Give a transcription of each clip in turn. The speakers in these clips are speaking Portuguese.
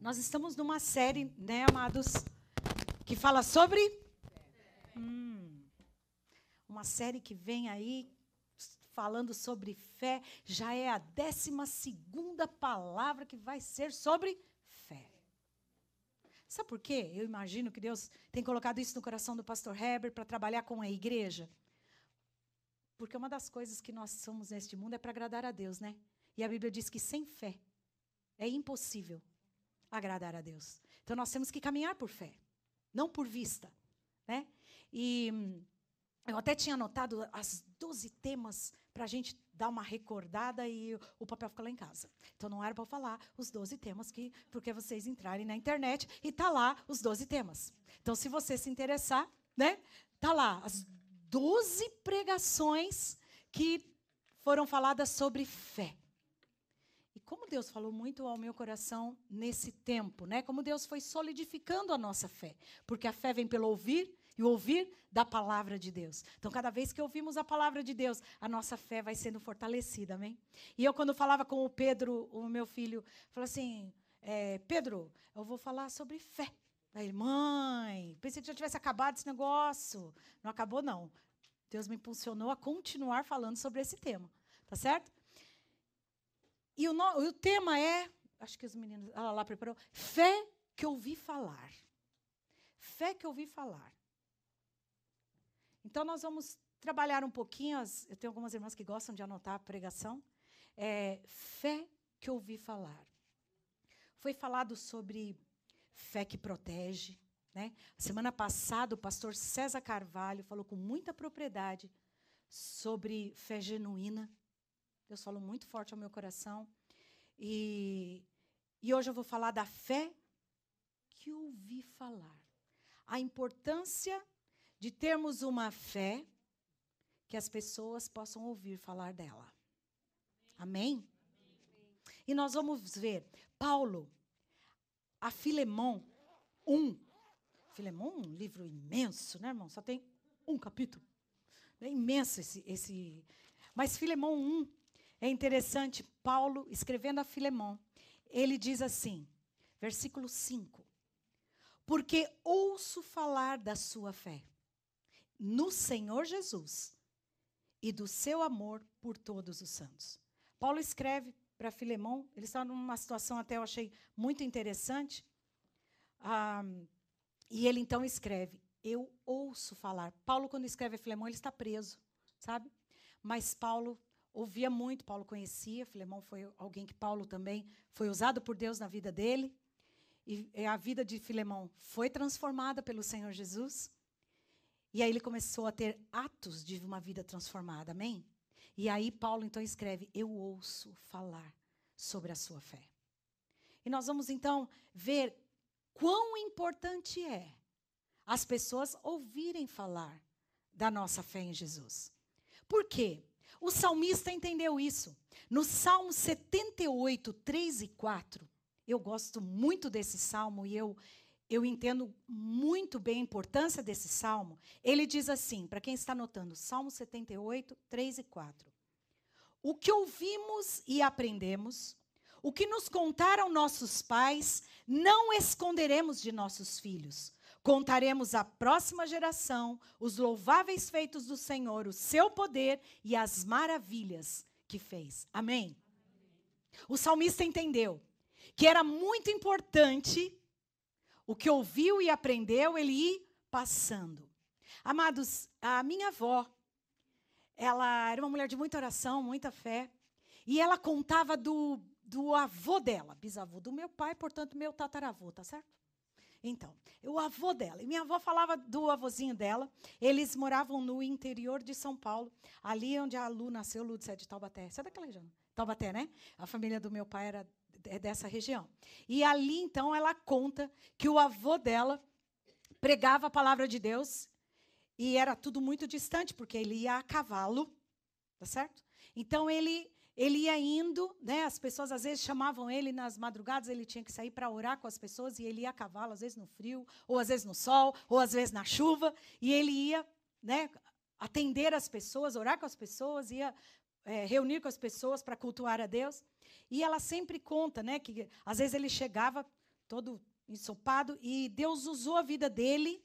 Nós estamos numa série, né, amados, que fala sobre. Hum, uma série que vem aí falando sobre fé. Já é a décima segunda palavra que vai ser sobre fé. Sabe por quê? Eu imagino que Deus tem colocado isso no coração do pastor Heber para trabalhar com a igreja. Porque uma das coisas que nós somos neste mundo é para agradar a Deus, né? E a Bíblia diz que sem fé é impossível agradar a Deus. Então nós temos que caminhar por fé, não por vista, né? E hum, eu até tinha anotado as 12 temas para a gente dar uma recordada e o papel fica lá em casa. Então não era para falar os 12 temas que porque vocês entrarem na internet e tá lá os 12 temas. Então se você se interessar, né? Tá lá as 12 pregações que foram faladas sobre fé. Como Deus falou muito ao meu coração nesse tempo, né? Como Deus foi solidificando a nossa fé, porque a fé vem pelo ouvir e ouvir da palavra de Deus. Então, cada vez que ouvimos a palavra de Deus, a nossa fé vai sendo fortalecida, amém? E eu, quando falava com o Pedro, o meu filho, falou assim: é, Pedro, eu vou falar sobre fé. Aí, mãe, pensei que já tivesse acabado esse negócio. Não acabou, não. Deus me impulsionou a continuar falando sobre esse tema. Tá certo? E o, no, o tema é, acho que os meninos, ela lá preparou, fé que ouvi falar. Fé que ouvi falar. Então nós vamos trabalhar um pouquinho, as, eu tenho algumas irmãs que gostam de anotar a pregação. É, fé que ouvi falar. Foi falado sobre fé que protege. Né? Semana passada, o pastor César Carvalho falou com muita propriedade sobre fé genuína. Deus falou muito forte ao meu coração. E, e hoje eu vou falar da fé que ouvi falar. A importância de termos uma fé que as pessoas possam ouvir falar dela. Amém? E nós vamos ver Paulo, a Filemão 1. Filemão, um livro imenso, né, irmão? Só tem um capítulo. É imenso esse, esse. Mas Filemão 1, é interessante, Paulo, escrevendo a Filemão, ele diz assim, versículo 5: Porque ouço falar da sua fé no Senhor Jesus e do seu amor por todos os santos. Paulo escreve para Filemão, ele está numa situação até eu achei muito interessante. Ah, e ele então escreve: Eu ouço falar. Paulo, quando escreve a Filemão, ele está preso, sabe? Mas Paulo ouvia muito, Paulo conhecia, Filemão foi alguém que Paulo também foi usado por Deus na vida dele. E a vida de Filemão foi transformada pelo Senhor Jesus. E aí ele começou a ter atos de uma vida transformada, amém? E aí Paulo então escreve: Eu ouço falar sobre a sua fé. E nós vamos então ver quão importante é as pessoas ouvirem falar da nossa fé em Jesus. Por quê? O salmista entendeu isso. No Salmo 78, 3 e 4, eu gosto muito desse salmo e eu, eu entendo muito bem a importância desse salmo. Ele diz assim, para quem está anotando, Salmo 78, 3 e 4. O que ouvimos e aprendemos, o que nos contaram nossos pais, não esconderemos de nossos filhos. Contaremos à próxima geração os louváveis feitos do Senhor, o seu poder e as maravilhas que fez. Amém? O salmista entendeu que era muito importante o que ouviu e aprendeu ele ir passando. Amados, a minha avó, ela era uma mulher de muita oração, muita fé, e ela contava do, do avô dela, bisavô do meu pai, portanto, meu tataravô, tá certo? Então, o avô dela. E minha avó falava do avôzinho dela. Eles moravam no interior de São Paulo, ali onde a Lu nasceu, Lu de Taubaté. Você é daquela região? Taubaté, né? A família do meu pai era é dessa região. E ali, então, ela conta que o avô dela pregava a palavra de Deus e era tudo muito distante, porque ele ia a cavalo, tá certo? Então, ele ele ia indo, né? As pessoas às vezes chamavam ele nas madrugadas, ele tinha que sair para orar com as pessoas e ele ia a cavalo, às vezes no frio, ou às vezes no sol, ou às vezes na chuva, e ele ia, né, atender as pessoas, orar com as pessoas, ia é, reunir com as pessoas para cultuar a Deus. E ela sempre conta, né, que às vezes ele chegava todo ensopado, e Deus usou a vida dele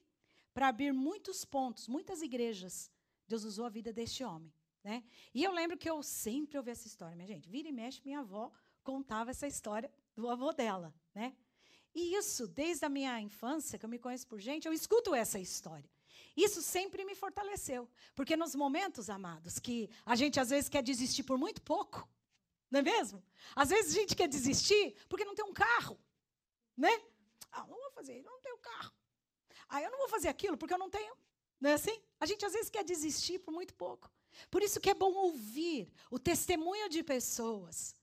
para abrir muitos pontos, muitas igrejas. Deus usou a vida deste homem. Né? E eu lembro que eu sempre ouvi essa história, minha gente. Vira e mexe, minha avó contava essa história do avô dela. Né? E isso, desde a minha infância, que eu me conheço por gente, eu escuto essa história. Isso sempre me fortaleceu. Porque nos momentos, amados, que a gente às vezes quer desistir por muito pouco, não é mesmo? Às vezes a gente quer desistir porque não tem um carro, né? Ah, não vou fazer, não tenho carro. Ah, eu não vou fazer aquilo porque eu não tenho. Não é assim? A gente às vezes quer desistir por muito pouco. Por isso que é bom ouvir o testemunho de pessoas.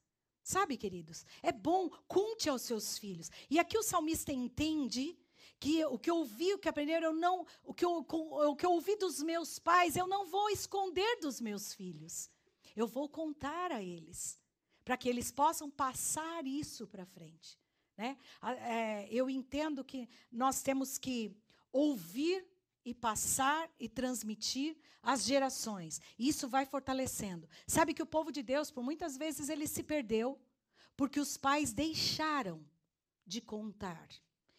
Sabe, queridos? É bom, conte aos seus filhos. E aqui o salmista entende que o que eu ouvi, o que aprenderam, eu não, o que eu, o que eu ouvi dos meus pais, eu não vou esconder dos meus filhos. Eu vou contar a eles, para que eles possam passar isso para frente. Né? É, eu entendo que nós temos que ouvir e passar e transmitir às gerações. Isso vai fortalecendo. Sabe que o povo de Deus, por muitas vezes, ele se perdeu porque os pais deixaram de contar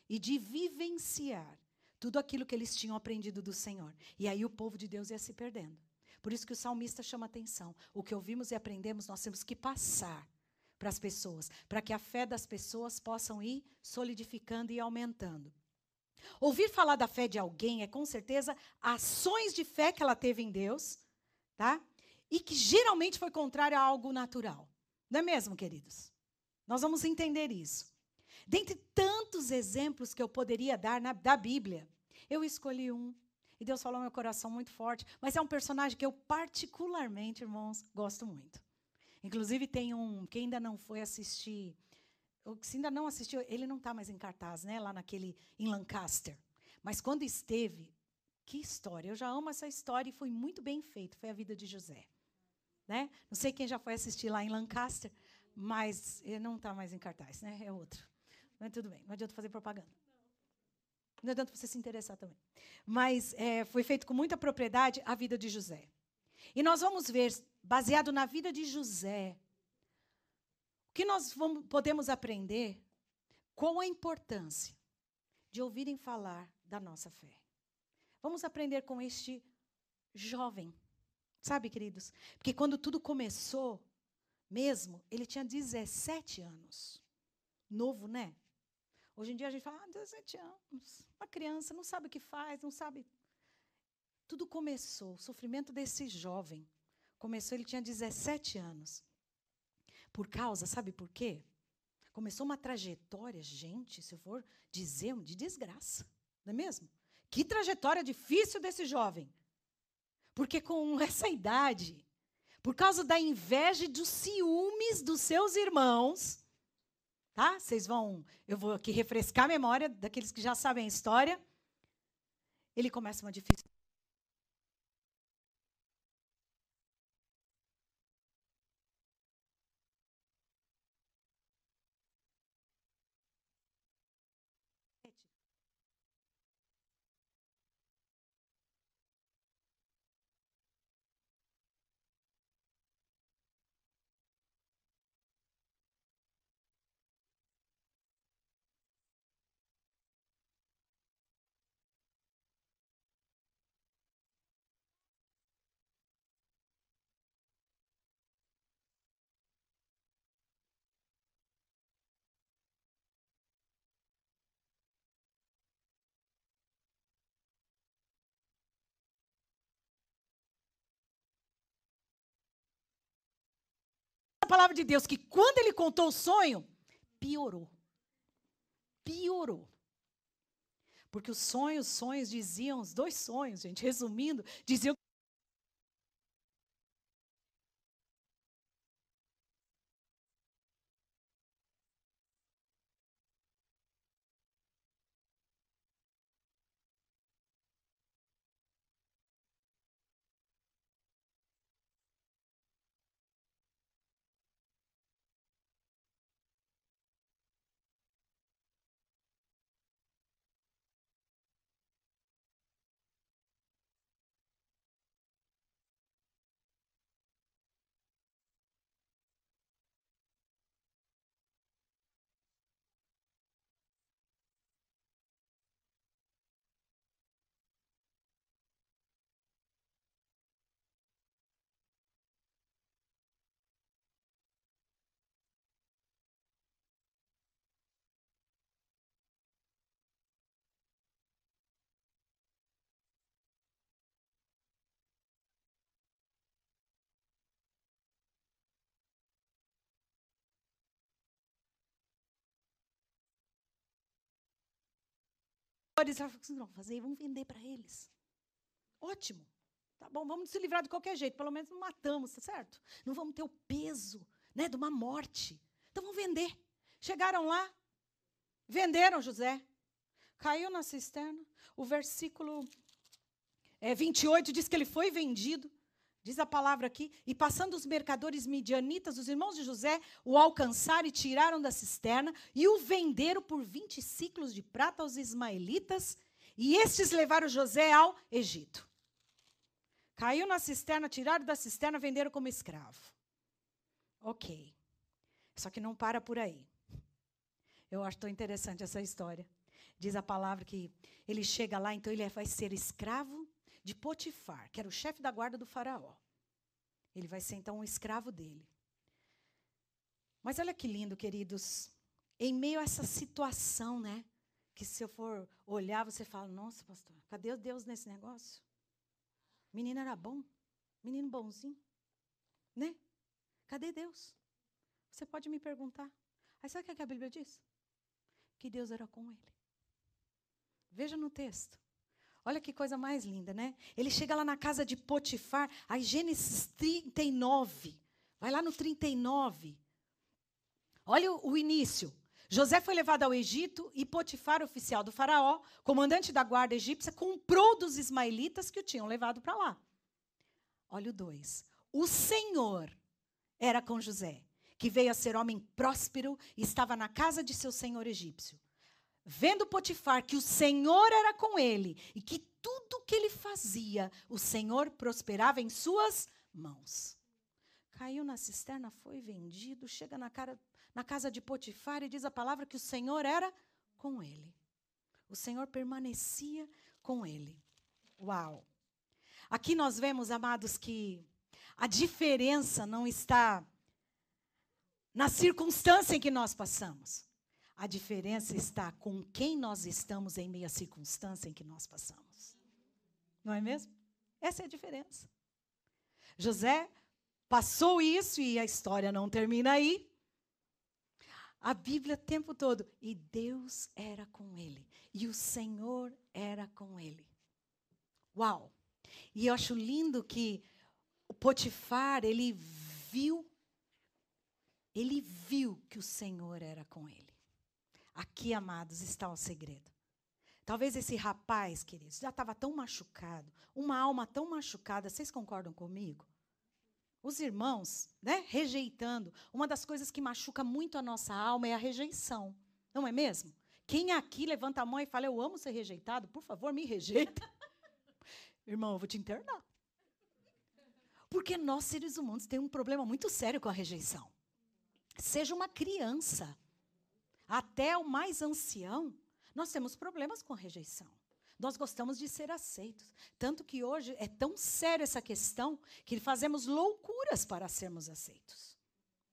e de vivenciar tudo aquilo que eles tinham aprendido do Senhor. E aí o povo de Deus ia se perdendo. Por isso que o salmista chama atenção. O que ouvimos e aprendemos, nós temos que passar para as pessoas, para que a fé das pessoas possam ir solidificando e aumentando. Ouvir falar da fé de alguém é com certeza ações de fé que ela teve em Deus, tá? E que geralmente foi contrário a algo natural. Não é mesmo, queridos? Nós vamos entender isso. Dentre tantos exemplos que eu poderia dar na, da Bíblia, eu escolhi um. E Deus falou no meu coração muito forte. Mas é um personagem que eu, particularmente, irmãos, gosto muito. Inclusive, tem um. Quem ainda não foi assistir se ainda não assistiu, ele não está mais em cartaz, né? Lá naquele em Lancaster. Mas quando esteve, que história! Eu já amo essa história e foi muito bem feito. Foi a vida de José, né? Não sei quem já foi assistir lá em Lancaster, mas ele não está mais em cartaz, né? É outro. Mas tudo bem, não adianta fazer propaganda. Não adianta você se interessar também. Mas é, foi feito com muita propriedade a vida de José. E nós vamos ver, baseado na vida de José, o que nós vamos, podemos aprender com a importância de ouvirem falar da nossa fé? Vamos aprender com este jovem. Sabe, queridos? Porque quando tudo começou, mesmo, ele tinha 17 anos. Novo, né? Hoje em dia a gente fala, ah, 17 anos. Uma criança não sabe o que faz, não sabe. Tudo começou, o sofrimento desse jovem. Começou, ele tinha 17 anos. Por causa, sabe por quê? Começou uma trajetória, gente, se eu for dizer, de desgraça, não é mesmo? Que trajetória difícil desse jovem. Porque com essa idade, por causa da inveja e dos ciúmes dos seus irmãos, tá? Vocês vão, eu vou aqui refrescar a memória daqueles que já sabem a história. Ele começa uma difícil palavra de Deus que quando ele contou o sonho, piorou. Piorou. Porque os sonhos, sonhos diziam, os dois sonhos, gente, resumindo, diziam Vão fazer, vamos vender para eles. Ótimo. Tá bom, vamos se livrar de qualquer jeito, pelo menos não matamos, tá certo? Não vamos ter o peso, né, de uma morte. Então vamos vender. Chegaram lá, venderam José. Caiu na cisterna. O versículo é, 28 diz que ele foi vendido. Diz a palavra aqui, e passando os mercadores midianitas, os irmãos de José o alcançaram e tiraram da cisterna e o venderam por 20 ciclos de prata aos ismaelitas, e estes levaram José ao Egito. Caiu na cisterna, tiraram da cisterna, venderam como escravo. Ok. Só que não para por aí. Eu acho tão interessante essa história. Diz a palavra que ele chega lá, então ele vai ser escravo de Potifar, que era o chefe da guarda do faraó. Ele vai ser então um escravo dele. Mas olha que lindo, queridos. Em meio a essa situação, né? Que se eu for olhar, você fala: Nossa, pastor, cadê Deus nesse negócio? Menino era bom, menino bonzinho, né? Cadê Deus? Você pode me perguntar. Aí sabe o que a Bíblia diz? Que Deus era com ele. Veja no texto. Olha que coisa mais linda, né? Ele chega lá na casa de Potifar, aí Gênesis 39. Vai lá no 39. Olha o, o início. José foi levado ao Egito e Potifar, oficial do faraó, comandante da guarda egípcia, comprou dos ismaelitas que o tinham levado para lá. Olha o 2. O Senhor era com José, que veio a ser homem próspero e estava na casa de seu senhor egípcio. Vendo Potifar que o Senhor era com ele e que tudo que ele fazia, o Senhor prosperava em suas mãos. Caiu na cisterna, foi vendido, chega na, cara, na casa de Potifar e diz a palavra que o Senhor era com ele. O Senhor permanecia com ele. Uau! Aqui nós vemos, amados, que a diferença não está na circunstância em que nós passamos. A diferença está com quem nós estamos em meio à circunstância em que nós passamos. Não é mesmo? Essa é a diferença. José passou isso e a história não termina aí. A Bíblia o tempo todo. E Deus era com ele. E o Senhor era com ele. Uau! E eu acho lindo que o Potifar, ele viu, ele viu que o Senhor era com ele. Aqui, amados, está o segredo. Talvez esse rapaz, queridos, já estava tão machucado, uma alma tão machucada, vocês concordam comigo? Os irmãos, né, rejeitando. Uma das coisas que machuca muito a nossa alma é a rejeição. Não é mesmo? Quem aqui levanta a mão e fala: Eu amo ser rejeitado, por favor, me rejeita. Irmão, eu vou te internar. Porque nós, seres humanos, temos um problema muito sério com a rejeição. Seja uma criança, até o mais ancião, nós temos problemas com rejeição. Nós gostamos de ser aceitos. Tanto que hoje é tão séria essa questão que fazemos loucuras para sermos aceitos.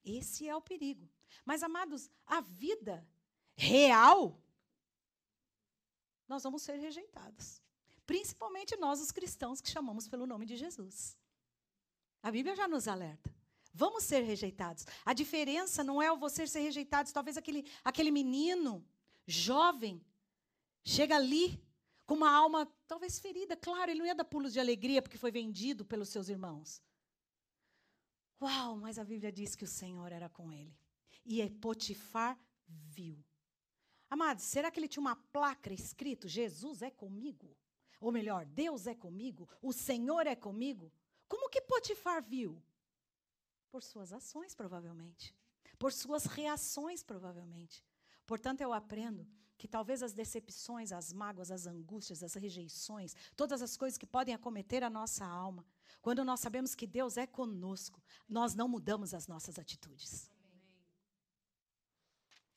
Esse é o perigo. Mas, amados, a vida real, nós vamos ser rejeitados. Principalmente nós, os cristãos, que chamamos pelo nome de Jesus. A Bíblia já nos alerta. Vamos ser rejeitados. A diferença não é o você ser rejeitado. Talvez aquele, aquele menino jovem chega ali com uma alma talvez ferida. Claro, ele não ia dar pulos de alegria porque foi vendido pelos seus irmãos. Uau, mas a Bíblia diz que o Senhor era com ele. E Potifar viu. Amados, será que ele tinha uma placa escrito: Jesus é comigo? Ou melhor, Deus é comigo? O Senhor é comigo? Como que Potifar viu? Por suas ações, provavelmente. Por suas reações, provavelmente. Portanto, eu aprendo que talvez as decepções, as mágoas, as angústias, as rejeições, todas as coisas que podem acometer a nossa alma, quando nós sabemos que Deus é conosco, nós não mudamos as nossas atitudes.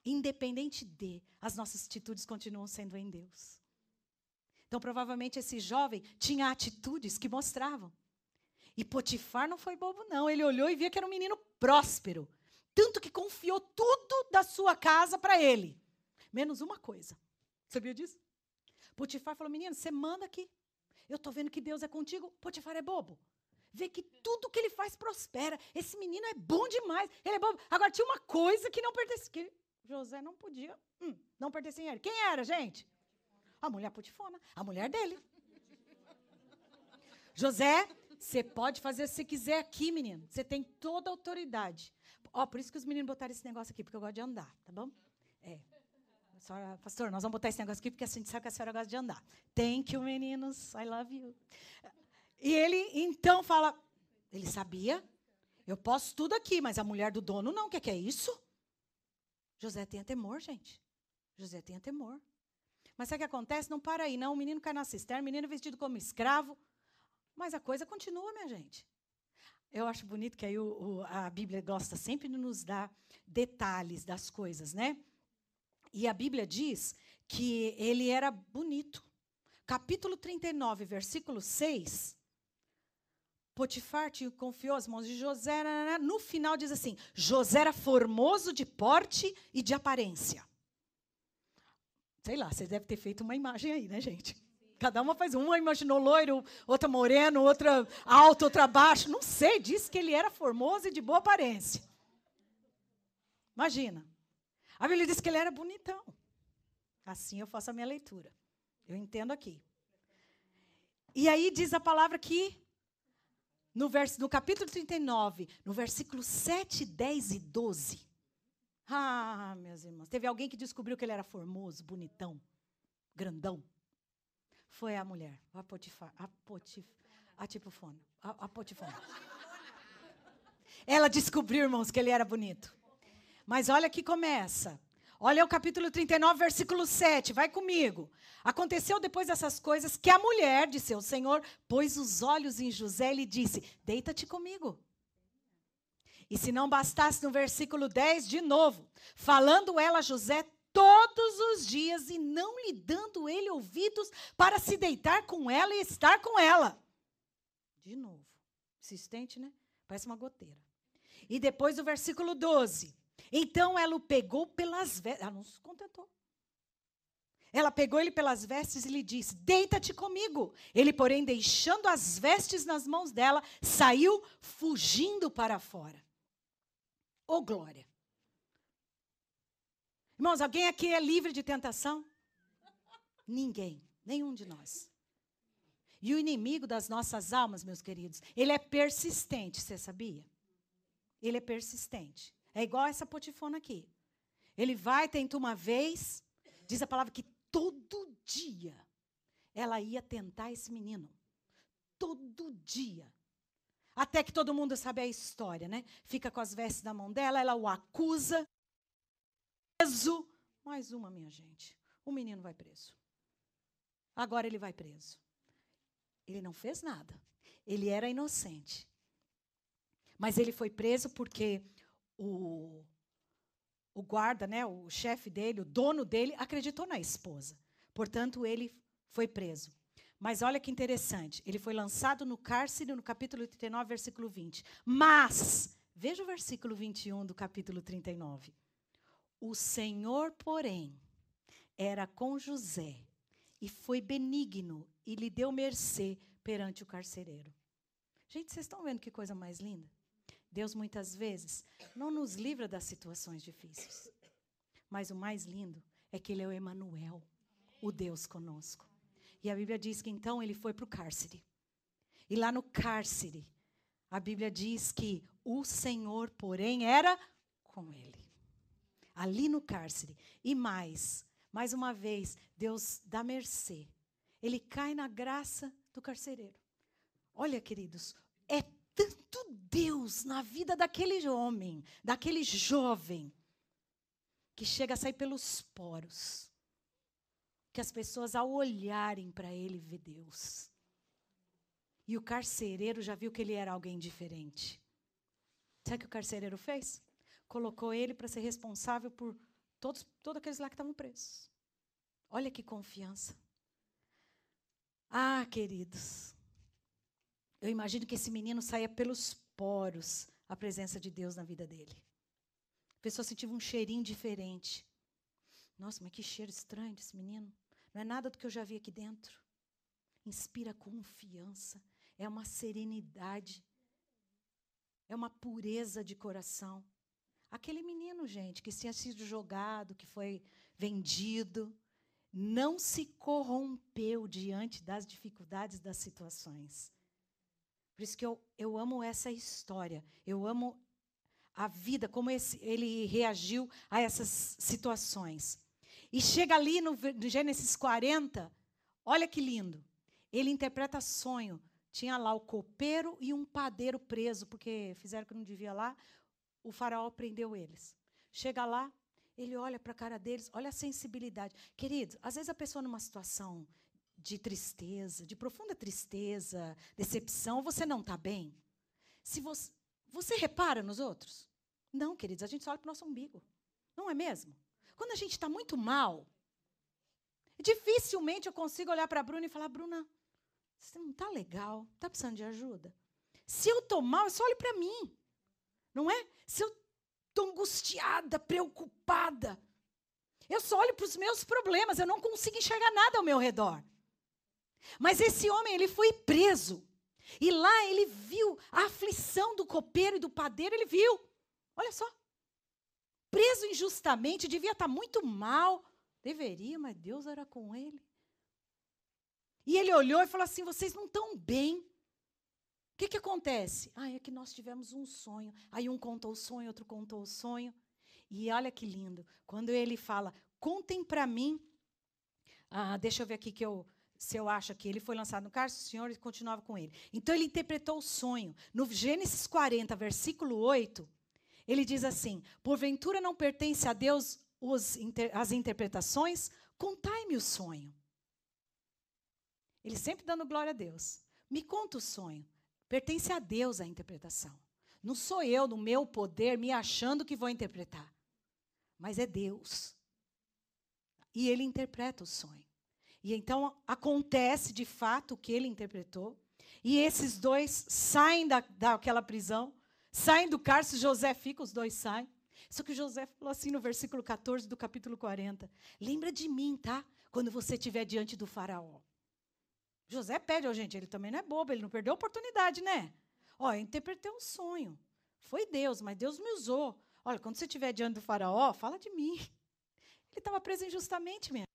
Independente de, as nossas atitudes continuam sendo em Deus. Então, provavelmente, esse jovem tinha atitudes que mostravam e Potifar não foi bobo, não. Ele olhou e via que era um menino próspero. Tanto que confiou tudo da sua casa para ele. Menos uma coisa. Sabia disso? Potifar falou: menino, você manda aqui. Eu estou vendo que Deus é contigo. Potifar é bobo. Vê que tudo que ele faz prospera. Esse menino é bom demais. Ele é bobo. Agora, tinha uma coisa que não pertencia. Que José não podia. Hum, não pertencia a ele. Quem era, gente? A mulher putifona, a mulher dele. José, você pode fazer o que você quiser aqui, menino. Você tem toda a autoridade. Ó, por isso que os meninos botaram esse negócio aqui, porque eu gosto de andar, tá bom? É. Senhora, pastor, nós vamos botar esse negócio aqui porque a gente sabe que a senhora gosta de andar. Thank you, meninos. I love you. E ele então fala, ele sabia, eu posso tudo aqui, mas a mulher do dono não. O que é, é isso? José tinha temor, gente. José tinha temor. Mas sabe o que acontece? Não para aí, não. O menino cai na cisterna, o menino vestido como escravo. Mas a coisa continua, minha gente. Eu acho bonito que aí o, o, a Bíblia gosta sempre de nos dar detalhes das coisas, né? E a Bíblia diz que ele era bonito. Capítulo 39, versículo 6. Potifar te confiou as mãos de José. No final diz assim: José era formoso de porte e de aparência. Sei lá, você deve ter feito uma imagem aí, né, gente? Cada uma faz uma, imaginou loiro, outra moreno, outra alto, outra baixo. Não sei, disse que ele era formoso e de boa aparência. Imagina. A Bíblia diz que ele era bonitão. Assim eu faço a minha leitura. Eu entendo aqui. E aí diz a palavra que no, vers, no capítulo 39, no versículo 7, 10 e 12. Ah, meus irmãos, teve alguém que descobriu que ele era formoso, bonitão, grandão foi a mulher, a Potifar, a Potif, a Tipofona, a, a Potifona. Ela descobriu, irmãos, que ele era bonito. Mas olha que começa. Olha o capítulo 39, versículo 7. Vai comigo. Aconteceu depois dessas coisas que a mulher de seu senhor pôs os olhos em José e lhe disse: Deita-te comigo. E se não bastasse no versículo 10, de novo, falando ela a José todos os dias e dando ele ouvidos para se deitar com ela e estar com ela. De novo. Insistente, né? Parece uma goteira. E depois o versículo 12. Então ela o pegou pelas vestes. Ela não se contentou. Ela pegou ele pelas vestes e lhe disse: Deita-te comigo. Ele, porém, deixando as vestes nas mãos dela, saiu fugindo para fora. Ô oh, glória! Irmãos, alguém aqui é livre de tentação? Ninguém, nenhum de nós. E o inimigo das nossas almas, meus queridos, ele é persistente, você sabia? Ele é persistente. É igual essa potifona aqui. Ele vai, tenta uma vez, diz a palavra que todo dia ela ia tentar esse menino. Todo dia. Até que todo mundo sabe a história, né? Fica com as vestes na mão dela, ela o acusa, preso. Mais uma, minha gente. O menino vai preso. Agora ele vai preso. Ele não fez nada. Ele era inocente. Mas ele foi preso porque o, o guarda, né, o chefe dele, o dono dele, acreditou na esposa. Portanto, ele foi preso. Mas olha que interessante. Ele foi lançado no cárcere no capítulo 39, versículo 20. Mas, veja o versículo 21 do capítulo 39. O Senhor, porém, era com José e foi benigno e lhe deu mercê perante o carcereiro. Gente, vocês estão vendo que coisa mais linda? Deus muitas vezes não nos livra das situações difíceis. Mas o mais lindo é que ele é o Emanuel, o Deus conosco. E a Bíblia diz que então ele foi para o cárcere. E lá no cárcere, a Bíblia diz que o Senhor, porém, era com ele ali no cárcere. E mais, mais uma vez, Deus dá mercê. Ele cai na graça do carcereiro. Olha, queridos, é tanto Deus na vida daquele homem, daquele jovem, que chega a sair pelos poros. Que as pessoas, ao olharem para ele, vê Deus. E o carcereiro já viu que ele era alguém diferente. Sabe o que o carcereiro fez? colocou ele para ser responsável por todos, todos aqueles lá que estavam presos. Olha que confiança. Ah, queridos, eu imagino que esse menino saia pelos poros a presença de Deus na vida dele. A pessoa sentia um cheirinho diferente. Nossa, mas que cheiro estranho desse menino. Não é nada do que eu já vi aqui dentro. Inspira confiança, é uma serenidade, é uma pureza de coração. Aquele menino, gente, que tinha sido jogado, que foi vendido, não se corrompeu diante das dificuldades das situações. Por isso que eu, eu amo essa história. Eu amo a vida, como esse, ele reagiu a essas situações. E chega ali no, no Gênesis 40, olha que lindo. Ele interpreta sonho. Tinha lá o copeiro e um padeiro preso, porque fizeram que não devia lá. O faraó prendeu eles. Chega lá, ele olha para a cara deles, olha a sensibilidade. Querido, às vezes a pessoa numa situação de tristeza, de profunda tristeza, decepção, você não está bem. Se você, você repara nos outros? Não, queridos, a gente só olha para o nosso umbigo. Não é mesmo? Quando a gente está muito mal, dificilmente eu consigo olhar para a Bruna e falar: Bruna, você não está legal, está precisando de ajuda? Se eu estou mal, eu só olho para mim. Não é? Se eu estou angustiada, preocupada, eu só olho para os meus problemas, eu não consigo enxergar nada ao meu redor. Mas esse homem, ele foi preso. E lá ele viu a aflição do copeiro e do padeiro, ele viu. Olha só. Preso injustamente, devia estar muito mal. Deveria, mas Deus era com ele. E ele olhou e falou assim: vocês não estão bem. Que, que acontece? Ah, é que nós tivemos um sonho. Aí um contou o sonho, outro contou o sonho. E olha que lindo. Quando ele fala, contem para mim. Ah, deixa eu ver aqui que eu, se eu acho que ele foi lançado no cárcere, o Senhor continuava com ele. Então ele interpretou o sonho. No Gênesis 40, versículo 8, ele diz assim: Porventura não pertence a Deus os, as interpretações? Contai-me o sonho. Ele sempre dando glória a Deus. Me conta o sonho. Pertence a Deus a interpretação. Não sou eu, no meu poder, me achando que vou interpretar. Mas é Deus. E ele interpreta o sonho. E então acontece de fato o que ele interpretou. E esses dois saem da, daquela prisão, saem do cárcere, José fica, os dois saem. Só que José falou assim no versículo 14 do capítulo 40. Lembra de mim, tá? Quando você estiver diante do faraó. José pede, ó, gente, ele também não é bobo, ele não perdeu a oportunidade, né? Ó, eu interpretei um sonho. Foi Deus, mas Deus me usou. Olha, quando você estiver diante do faraó, fala de mim. Ele estava preso injustamente mesmo.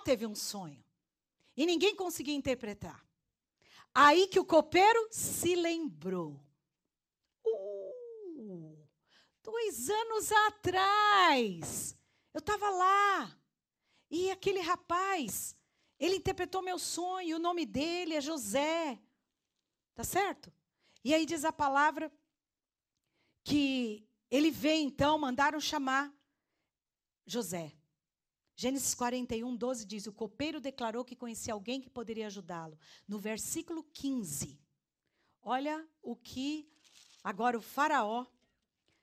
Teve um sonho. E ninguém conseguia interpretar. Aí que o copeiro se lembrou. Uh, dois anos atrás, eu estava lá. E aquele rapaz, ele interpretou meu sonho. O nome dele é José. Tá certo? E aí diz a palavra que ele veio, então, mandaram chamar José. Gênesis 41, 12 diz: O copeiro declarou que conhecia alguém que poderia ajudá-lo. No versículo 15, olha o que agora o Faraó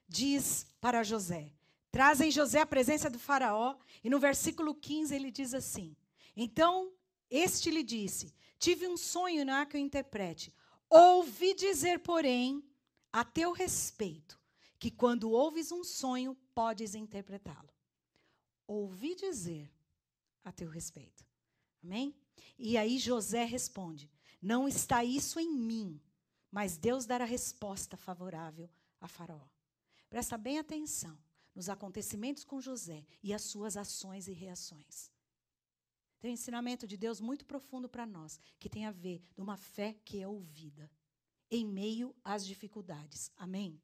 diz para José. Trazem José à presença do Faraó, e no versículo 15 ele diz assim: Então este lhe disse: Tive um sonho, não há que eu interprete. Ouvi dizer, porém, a teu respeito, que quando ouves um sonho, podes interpretá-lo ouvi dizer a teu respeito. Amém? E aí José responde: Não está isso em mim, mas Deus dará resposta favorável a Faraó. Presta bem atenção nos acontecimentos com José e as suas ações e reações. Tem um ensinamento de Deus muito profundo para nós, que tem a ver de uma fé que é ouvida em meio às dificuldades. Amém?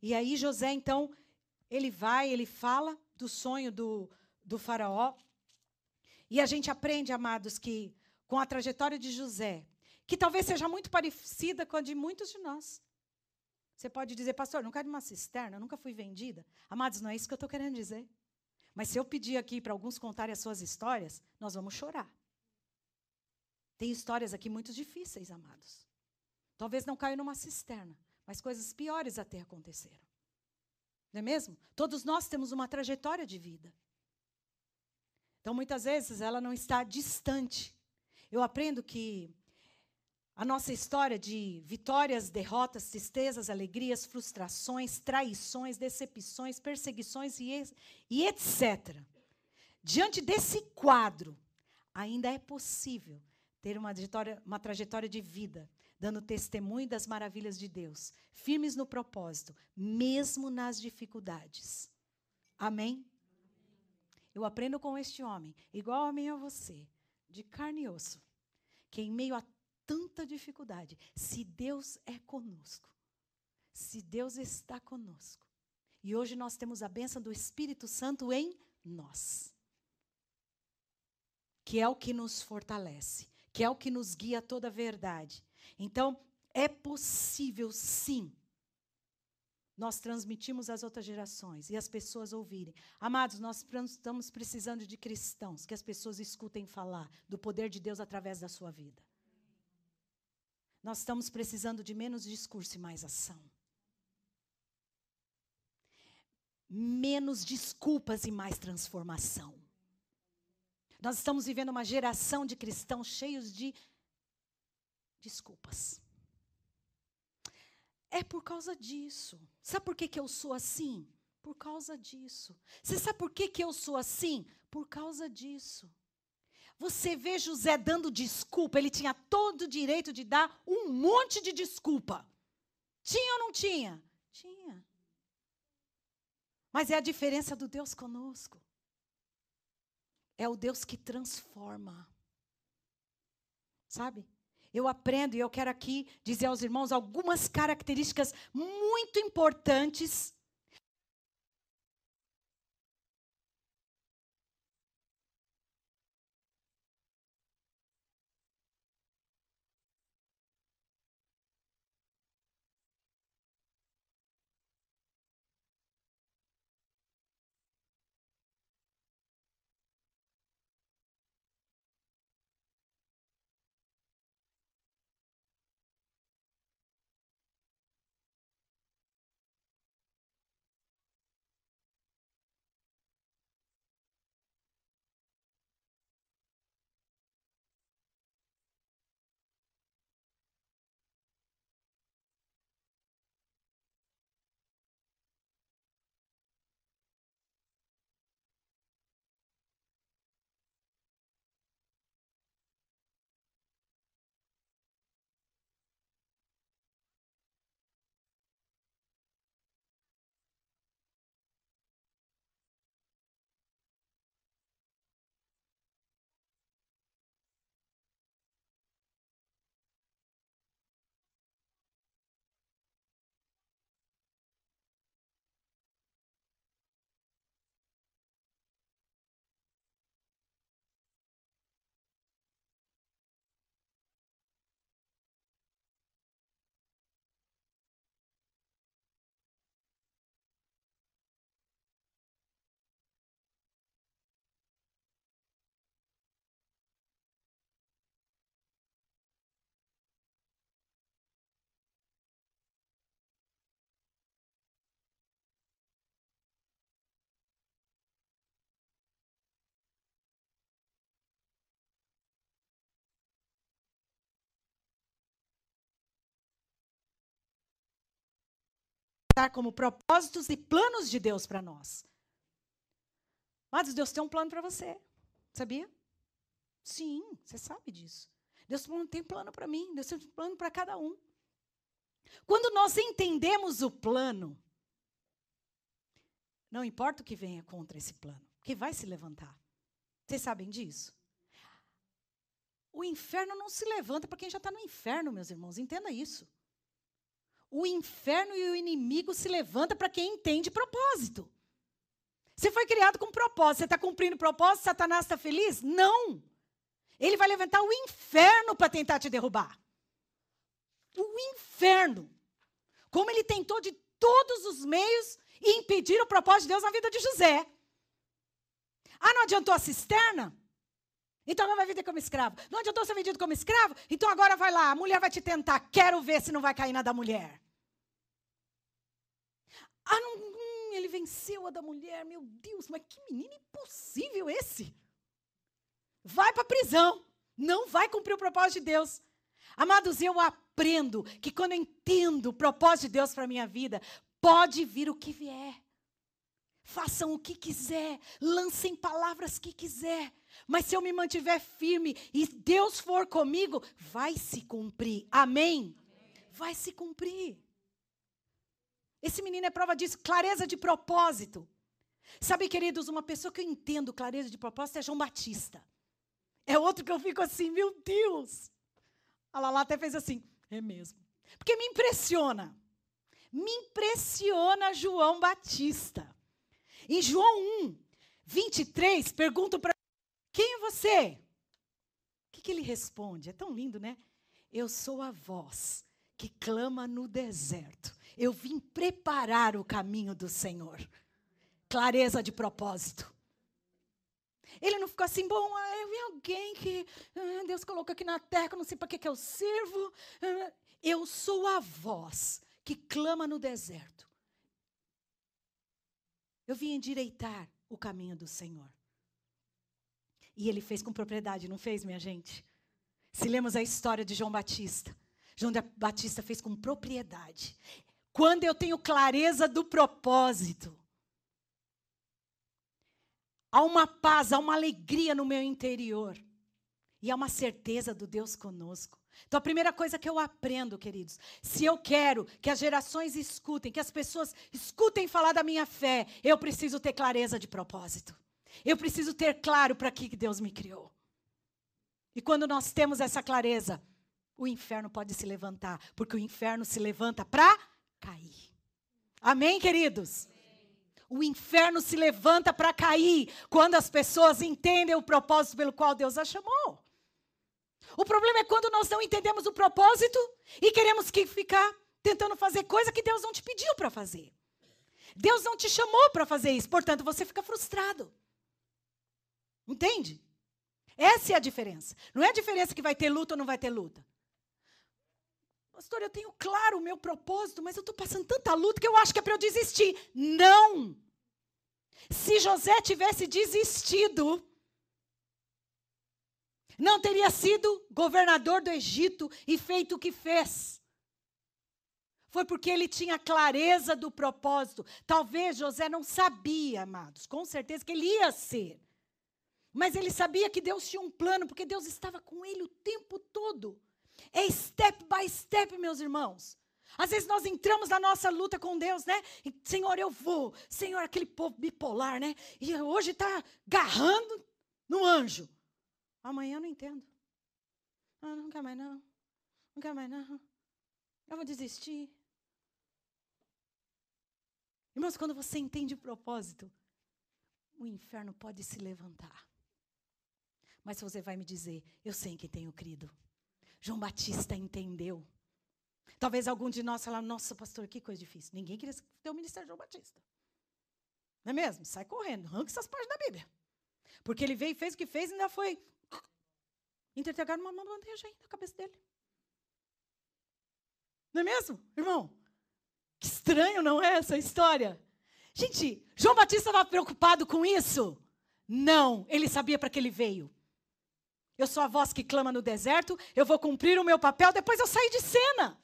E aí José, então, ele vai, ele fala do sonho do, do faraó. E a gente aprende, amados, que com a trajetória de José, que talvez seja muito parecida com a de muitos de nós. Você pode dizer, pastor, não quero uma cisterna, nunca fui vendida. Amados, não é isso que eu estou querendo dizer. Mas se eu pedir aqui para alguns contarem as suas histórias, nós vamos chorar. Tem histórias aqui muito difíceis, amados. Talvez não caia numa cisterna, mas coisas piores até aconteceram. Não é mesmo? Todos nós temos uma trajetória de vida. Então, muitas vezes, ela não está distante. Eu aprendo que a nossa história de vitórias, derrotas, tristezas, alegrias, frustrações, traições, decepções, perseguições e, e etc. Diante desse quadro, ainda é possível ter uma trajetória, uma trajetória de vida, dando testemunho das maravilhas de Deus, firmes no propósito, mesmo nas dificuldades. Amém? Eu aprendo com este homem, igual a mim a você, de carne e osso, que em meio a tanta dificuldade. Se Deus é conosco, se Deus está conosco, e hoje nós temos a bênção do Espírito Santo em nós, que é o que nos fortalece, que é o que nos guia a toda a verdade. Então, é possível sim nós transmitimos às outras gerações e as pessoas ouvirem. Amados, nós estamos precisando de cristãos que as pessoas escutem falar do poder de Deus através da sua vida. Nós estamos precisando de menos discurso e mais ação. Menos desculpas e mais transformação. Nós estamos vivendo uma geração de cristãos cheios de desculpas. É por causa disso. Sabe por que, que eu sou assim? Por causa disso. Você sabe por que, que eu sou assim? Por causa disso. Você vê José dando desculpa, ele tinha todo o direito de dar um monte de desculpa. Tinha ou não tinha? Tinha. Mas é a diferença do Deus conosco. É o Deus que transforma. Sabe? Eu aprendo e eu quero aqui dizer aos irmãos algumas características muito importantes como propósitos e planos de Deus para nós. Mas Deus tem um plano para você. Sabia? Sim, você sabe disso. Deus tem plano para mim, Deus tem um plano para cada um. Quando nós entendemos o plano, não importa o que venha contra esse plano, que vai se levantar. Vocês sabem disso? O inferno não se levanta para quem já está no inferno, meus irmãos, entenda isso. O inferno e o inimigo se levanta para quem entende propósito. Você foi criado com propósito. Você está cumprindo propósito? Satanás está feliz? Não. Ele vai levantar o inferno para tentar te derrubar. O inferno. como ele tentou de todos os meios impedir o propósito de Deus na vida de José. Ah, não adiantou a cisterna? Então não vai vender como escravo. Não adiantou ser vendido como escravo? Então agora vai lá, a mulher vai te tentar. Quero ver se não vai cair na da mulher. Ah, não, hum, ele venceu a da mulher. Meu Deus, mas que menino impossível esse. Vai para a prisão. Não vai cumprir o propósito de Deus. Amados, eu aprendo que quando eu entendo o propósito de Deus para a minha vida, pode vir o que vier. Façam o que quiser, lancem palavras que quiser. Mas se eu me mantiver firme e Deus for comigo, vai se cumprir. Amém? Vai se cumprir. Esse menino é prova disso, clareza de propósito. Sabe, queridos, uma pessoa que eu entendo clareza de propósito é João Batista. É outro que eu fico assim, meu Deus. A Lala até fez assim, é mesmo. Porque me impressiona. Me impressiona João Batista. Em João 1, 23, pergunto para quem é você? O que, que ele responde? É tão lindo, né? Eu sou a voz que clama no deserto. Eu vim preparar o caminho do Senhor. Clareza de propósito. Ele não ficou assim, bom, ah, eu vi alguém que ah, Deus colocou aqui na terra, eu não sei para que, que eu sirvo. Ah, eu sou a voz que clama no deserto. Eu vim endireitar o caminho do Senhor. E ele fez com propriedade, não fez, minha gente? Se lemos a história de João Batista, João Batista fez com propriedade. Quando eu tenho clareza do propósito, há uma paz, há uma alegria no meu interior. E há uma certeza do Deus conosco. Então, a primeira coisa que eu aprendo, queridos, se eu quero que as gerações escutem, que as pessoas escutem falar da minha fé, eu preciso ter clareza de propósito. Eu preciso ter claro para que Deus me criou. E quando nós temos essa clareza, o inferno pode se levantar, porque o inferno se levanta para cair. Amém, queridos? O inferno se levanta para cair quando as pessoas entendem o propósito pelo qual Deus a chamou. O problema é quando nós não entendemos o propósito e queremos que ficar tentando fazer coisa que Deus não te pediu para fazer. Deus não te chamou para fazer isso, portanto você fica frustrado. Entende? Essa é a diferença. Não é a diferença que vai ter luta ou não vai ter luta. Pastor, eu tenho claro o meu propósito, mas eu estou passando tanta luta que eu acho que é para eu desistir. Não! Se José tivesse desistido, não teria sido governador do Egito e feito o que fez. Foi porque ele tinha clareza do propósito. Talvez José não sabia, amados, com certeza que ele ia ser. Mas ele sabia que Deus tinha um plano, porque Deus estava com ele o tempo todo. É step by step, meus irmãos. Às vezes nós entramos na nossa luta com Deus, né? E, Senhor, eu vou. Senhor, aquele povo bipolar, né? E hoje está garrando no anjo. Amanhã eu não entendo. Ah, quer mais não. Quer mais não. Eu vou desistir. Irmãos, quando você entende o propósito, o inferno pode se levantar. Mas você vai me dizer, eu sei que tenho crido. João Batista entendeu. Talvez algum de nós fale, nossa, pastor, que coisa difícil. Ninguém queria ter o ministério de João Batista. Não é mesmo? Sai correndo, arranca essas páginas da Bíblia. Porque ele veio e fez o que fez e ainda foi entregar uma bandeja aí na cabeça dele. Não é mesmo, irmão? Que estranho, não é essa história? Gente, João Batista estava preocupado com isso? Não, ele sabia para que ele veio. Eu sou a voz que clama no deserto, eu vou cumprir o meu papel, depois eu saio de cena.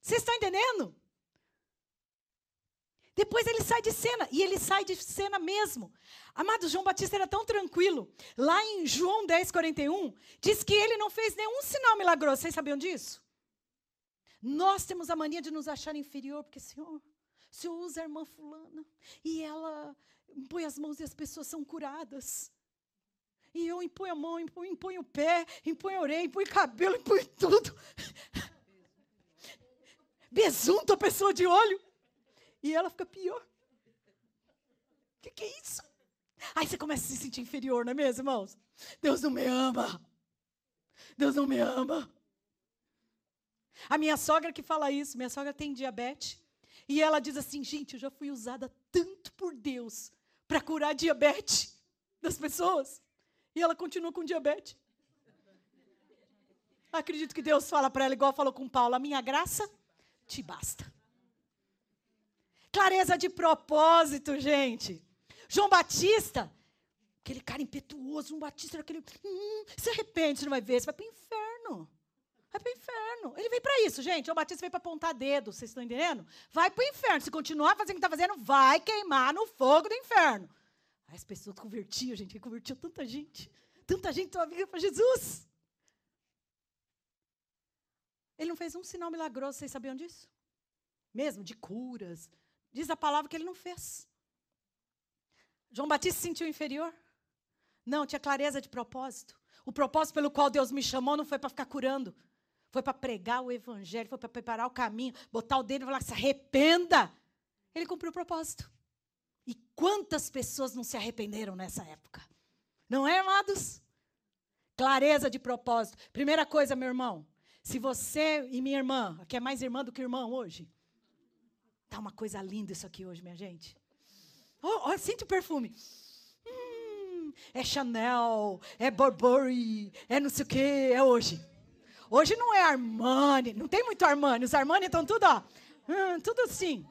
Vocês estão entendendo? Depois ele sai de cena, e ele sai de cena mesmo. Amado, João Batista era tão tranquilo. Lá em João 10, 41, diz que ele não fez nenhum sinal milagroso. Vocês sabiam disso? Nós temos a mania de nos achar inferior, porque, Senhor, o Senhor usa a irmã fulana, e ela põe as mãos e as pessoas são curadas. E eu imponho a mão, imponho, imponho o pé, imponho a orelha, imponho o cabelo, imponho tudo. Besunto a pessoa de olho. E ela fica pior. O que, que é isso? Aí você começa a se sentir inferior, não é mesmo, irmãos? Deus não me ama. Deus não me ama. A minha sogra que fala isso, minha sogra tem diabetes. E ela diz assim: gente, eu já fui usada tanto por Deus para curar diabetes das pessoas. E ela continua com diabetes. Acredito que Deus fala para ela, igual falou com Paulo: a minha graça te basta. Clareza de propósito, gente. João Batista, aquele cara impetuoso, João Batista era aquele. Hum, se arrepende, você não vai ver, você vai para o inferno. Vai para o inferno. Ele veio para isso, gente. João Batista veio para apontar dedo, vocês estão entendendo? Vai para o inferno. Se continuar fazendo o que está fazendo, vai queimar no fogo do inferno. As pessoas convertiam, gente, convertiu tanta gente. Tanta gente estava vindo para Jesus. Ele não fez um sinal milagroso, vocês sabiam disso? Mesmo de curas. Diz a palavra que ele não fez. João Batista se sentiu inferior? Não, tinha clareza de propósito. O propósito pelo qual Deus me chamou não foi para ficar curando. Foi para pregar o evangelho, foi para preparar o caminho, botar o dedo e falar: se arrependa. Ele cumpriu o propósito. E quantas pessoas não se arrependeram nessa época? Não é, amados? Clareza de propósito. Primeira coisa, meu irmão, se você e minha irmã, que é mais irmã do que irmão hoje, tá uma coisa linda isso aqui hoje, minha gente. Oh, oh, sente o perfume. Hum, é Chanel, é Burberry, é não sei o que, é hoje. Hoje não é Armani, não tem muito Armani. Os Armani estão tudo, ó, hum, tudo assim.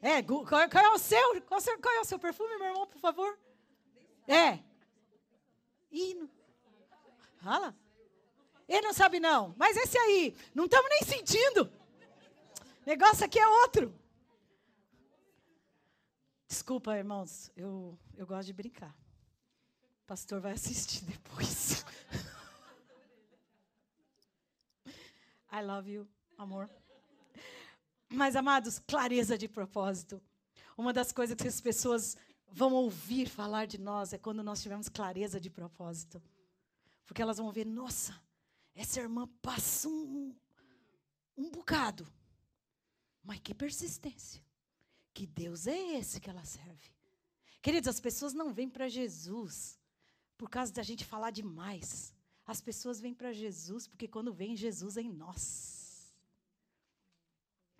É, qual, qual, é o seu, qual, qual, é o seu perfume, meu irmão, por favor? É. Ih, fala. Ele não sabe, não. Mas esse aí, não estamos nem sentindo. Negócio aqui é outro. Desculpa, irmãos, eu, eu gosto de brincar. O pastor vai assistir depois. I love you, amor. Mas, amados, clareza de propósito. Uma das coisas que as pessoas vão ouvir falar de nós é quando nós tivermos clareza de propósito. Porque elas vão ver, nossa, essa irmã passa um, um bocado. Mas que persistência. Que Deus é esse que ela serve. Queridos, as pessoas não vêm para Jesus por causa da gente falar demais. As pessoas vêm para Jesus porque quando vem Jesus é em nós.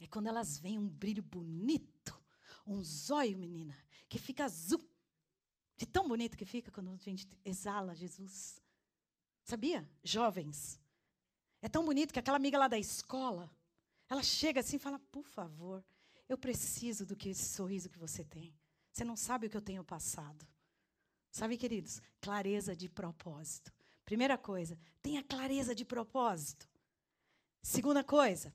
É quando elas veem um brilho bonito, um zóio, menina, que fica azul. De tão bonito que fica quando a gente exala Jesus. Sabia? Jovens, é tão bonito que aquela amiga lá da escola, ela chega assim e fala: Por favor, eu preciso do que esse sorriso que você tem. Você não sabe o que eu tenho passado. Sabe, queridos? Clareza de propósito. Primeira coisa, tenha clareza de propósito. Segunda coisa,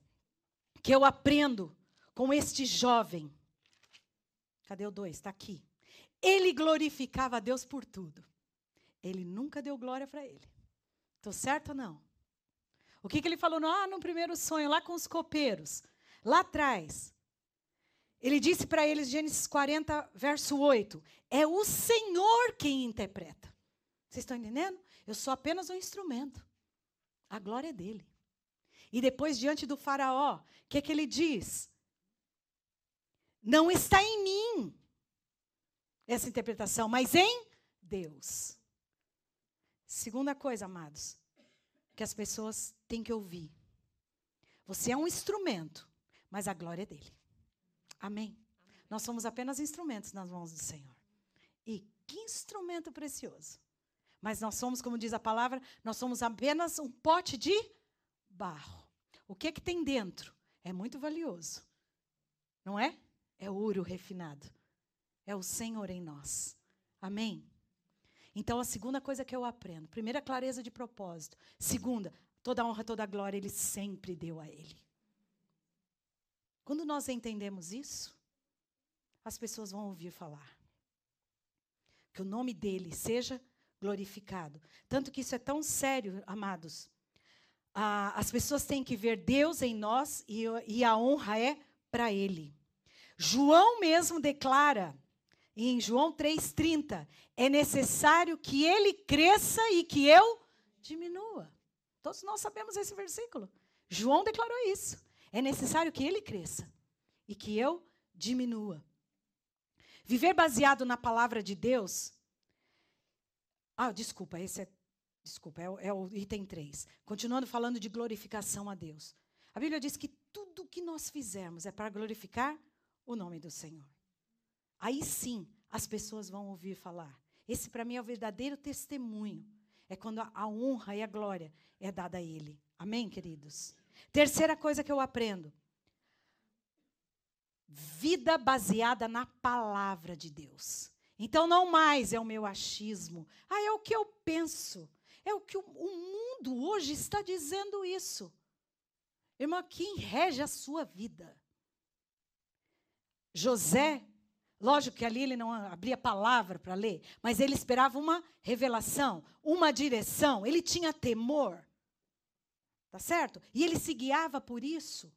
que eu aprendo com este jovem. Cadê o dois? Está aqui. Ele glorificava a Deus por tudo. Ele nunca deu glória para ele. Estou certo ou não? O que, que ele falou ah, no primeiro sonho, lá com os copeiros? Lá atrás. Ele disse para eles, Gênesis 40, verso 8: É o Senhor quem interpreta. Vocês estão entendendo? Eu sou apenas um instrumento. A glória é dele. E depois, diante do Faraó, o que, que ele diz? Não está em mim essa interpretação, mas em Deus. Segunda coisa, amados, que as pessoas têm que ouvir. Você é um instrumento, mas a glória é dele. Amém? Nós somos apenas instrumentos nas mãos do Senhor. E que instrumento precioso. Mas nós somos, como diz a palavra, nós somos apenas um pote de barro. O que é que tem dentro? É muito valioso. Não é? É ouro refinado. É o Senhor em nós. Amém? Então, a segunda coisa que eu aprendo: primeira, clareza de propósito. Segunda, toda honra, toda glória, Ele sempre deu a Ele. Quando nós entendemos isso, as pessoas vão ouvir falar. Que o nome dele seja glorificado. Tanto que isso é tão sério, amados. As pessoas têm que ver Deus em nós e, e a honra é para Ele. João mesmo declara em João 3,30, é necessário que ele cresça e que eu diminua. Todos nós sabemos esse versículo. João declarou isso. É necessário que ele cresça e que eu diminua. Viver baseado na palavra de Deus. Ah, desculpa, esse é. Desculpa, é, é o item 3. Continuando falando de glorificação a Deus. A Bíblia diz que tudo que nós fizermos é para glorificar o nome do Senhor. Aí sim as pessoas vão ouvir falar. Esse, para mim, é o verdadeiro testemunho. É quando a, a honra e a glória é dada a Ele. Amém, queridos? Terceira coisa que eu aprendo: vida baseada na palavra de Deus. Então, não mais é o meu achismo. Ah, é o que eu penso. É o que o, mundo hoje está dizendo isso. Irmã, quem rege a sua vida? José, lógico que ali ele não abria palavra para ler, mas ele esperava uma revelação, uma direção, ele tinha temor. Tá certo? E ele se guiava por isso.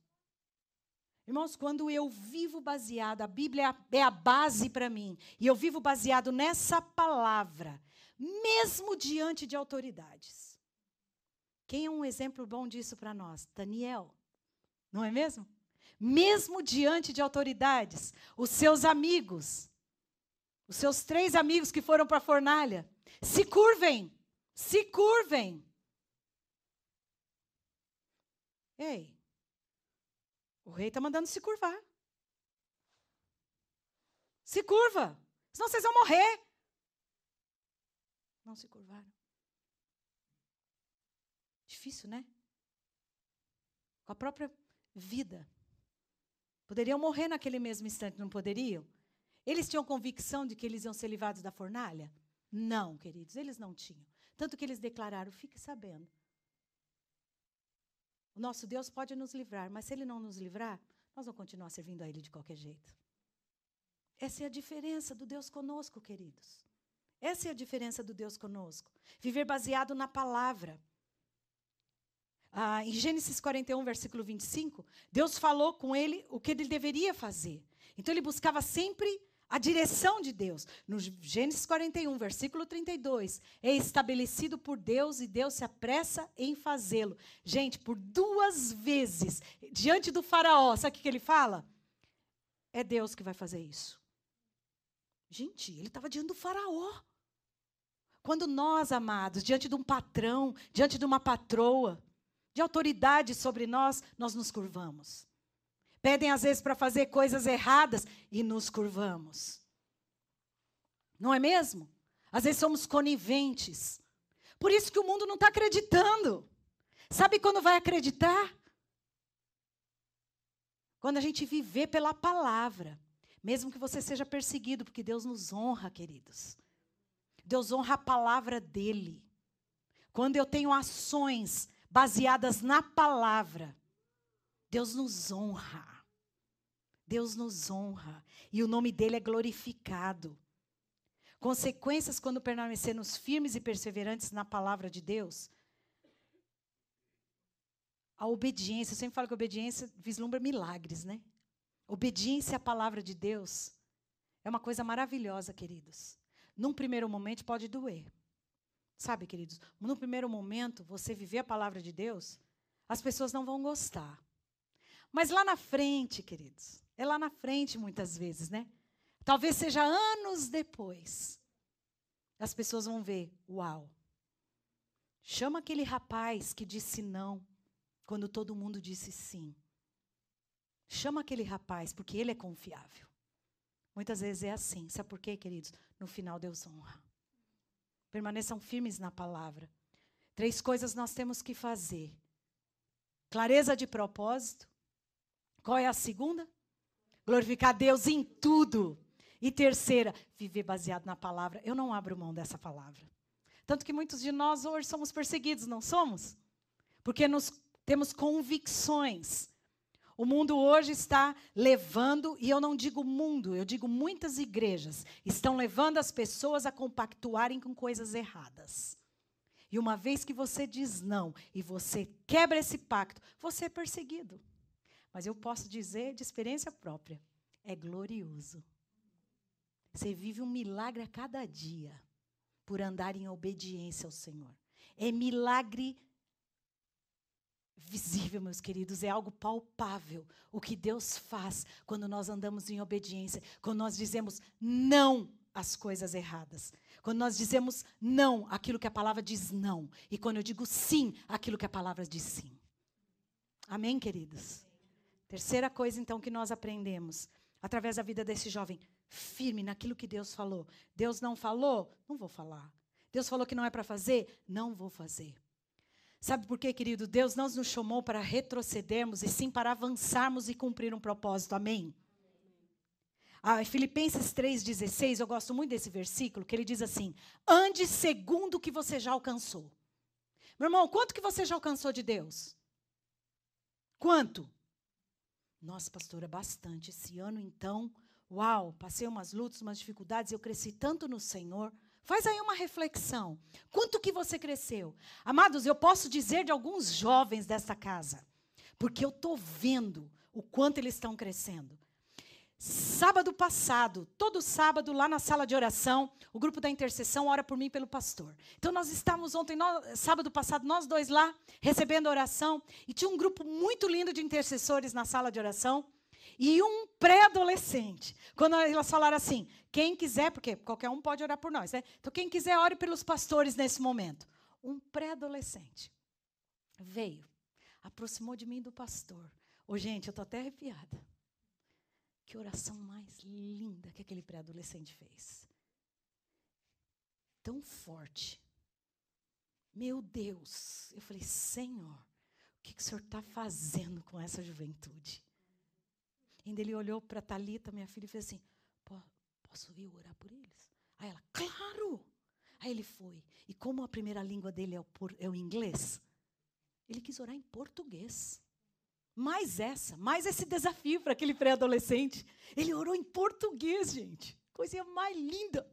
Irmãos, quando eu vivo baseado, a Bíblia é a base para mim, e eu vivo baseado nessa palavra, mesmo diante de autoridades. Quem é um exemplo bom disso para nós? Daniel. Não é mesmo? Mesmo diante de autoridades, os seus amigos, os seus três amigos que foram para a fornalha, se curvem, se curvem. Ei, o rei está mandando se curvar. Se curva, senão vocês vão morrer. Não se curvaram. Difícil, né? Com a própria vida. Poderiam morrer naquele mesmo instante, não poderiam? Eles tinham convicção de que eles iam ser livrados da fornalha? Não, queridos, eles não tinham. Tanto que eles declararam: fique sabendo. O nosso Deus pode nos livrar, mas se Ele não nos livrar, nós vamos continuar servindo a Ele de qualquer jeito. Essa é a diferença do Deus conosco, queridos. Essa é a diferença do Deus conosco. Viver baseado na palavra. Ah, em Gênesis 41, versículo 25, Deus falou com ele o que ele deveria fazer. Então ele buscava sempre a direção de Deus. No Gênesis 41, versículo 32, é estabelecido por Deus e Deus se apressa em fazê-lo. Gente, por duas vezes, diante do Faraó, sabe o que ele fala? É Deus que vai fazer isso. Gente, ele estava diante do Faraó. Quando nós, amados, diante de um patrão, diante de uma patroa, de autoridade sobre nós, nós nos curvamos. Pedem às vezes para fazer coisas erradas e nos curvamos. Não é mesmo? Às vezes somos coniventes. Por isso que o mundo não está acreditando. Sabe quando vai acreditar? Quando a gente viver pela palavra. Mesmo que você seja perseguido, porque Deus nos honra, queridos. Deus honra a palavra dele. Quando eu tenho ações baseadas na palavra, Deus nos honra. Deus nos honra e o nome dele é glorificado. Consequências quando permanecermos firmes e perseverantes na palavra de Deus. A obediência, eu sempre falo que a obediência vislumbra milagres, né? Obediência à palavra de Deus é uma coisa maravilhosa, queridos. Num primeiro momento pode doer. Sabe, queridos? Num primeiro momento, você viver a palavra de Deus, as pessoas não vão gostar. Mas lá na frente, queridos, é lá na frente muitas vezes, né? Talvez seja anos depois. As pessoas vão ver, uau. Chama aquele rapaz que disse não quando todo mundo disse sim. Chama aquele rapaz porque ele é confiável. Muitas vezes é assim. Sabe por quê, queridos? No final Deus honra. Permaneçam firmes na palavra. Três coisas nós temos que fazer: clareza de propósito. Qual é a segunda? Glorificar Deus em tudo. E terceira, viver baseado na palavra. Eu não abro mão dessa palavra. Tanto que muitos de nós hoje somos perseguidos, não somos? Porque nos, temos convicções. O mundo hoje está levando, e eu não digo mundo, eu digo muitas igrejas, estão levando as pessoas a compactuarem com coisas erradas. E uma vez que você diz não e você quebra esse pacto, você é perseguido. Mas eu posso dizer de experiência própria: é glorioso. Você vive um milagre a cada dia por andar em obediência ao Senhor. É milagre visível, meus queridos, é algo palpável o que Deus faz quando nós andamos em obediência, quando nós dizemos não às coisas erradas, quando nós dizemos não àquilo que a palavra diz não, e quando eu digo sim àquilo que a palavra diz sim. Amém, queridos? Terceira coisa, então, que nós aprendemos: através da vida desse jovem, firme naquilo que Deus falou. Deus não falou? Não vou falar. Deus falou que não é para fazer? Não vou fazer. Sabe por quê, querido? Deus não nos chamou para retrocedermos e sim para avançarmos e cumprir um propósito. Amém? Ah, Filipenses 3,16, eu gosto muito desse versículo, que ele diz assim: ande segundo o que você já alcançou. Meu irmão, quanto que você já alcançou de Deus? Quanto? Nossa, pastora, bastante. Esse ano, então, uau, passei umas lutas, umas dificuldades, eu cresci tanto no Senhor. Faz aí uma reflexão. Quanto que você cresceu? Amados, eu posso dizer de alguns jovens desta casa, porque eu estou vendo o quanto eles estão crescendo. Sábado passado, todo sábado, lá na sala de oração, o grupo da intercessão ora por mim pelo pastor. Então, nós estávamos ontem, nós, sábado passado, nós dois lá, recebendo oração, e tinha um grupo muito lindo de intercessores na sala de oração, e um pré-adolescente. Quando elas falaram assim, quem quiser, porque qualquer um pode orar por nós, né? Então, quem quiser, ore pelos pastores nesse momento. Um pré-adolescente veio, aproximou de mim do pastor. Ô, gente, eu estou até arrepiada. Que oração mais linda que aquele pré-adolescente fez. Tão forte. Meu Deus. Eu falei, Senhor, o que, que o Senhor está fazendo com essa juventude? Ainda ele olhou para Talita, minha filha, e fez assim: Posso ir orar por eles? Aí ela, claro! Aí ele foi. E como a primeira língua dele é o, por, é o inglês, ele quis orar em português mais essa, mais esse desafio para aquele pré-adolescente. Ele orou em português, gente. Coisinha mais linda.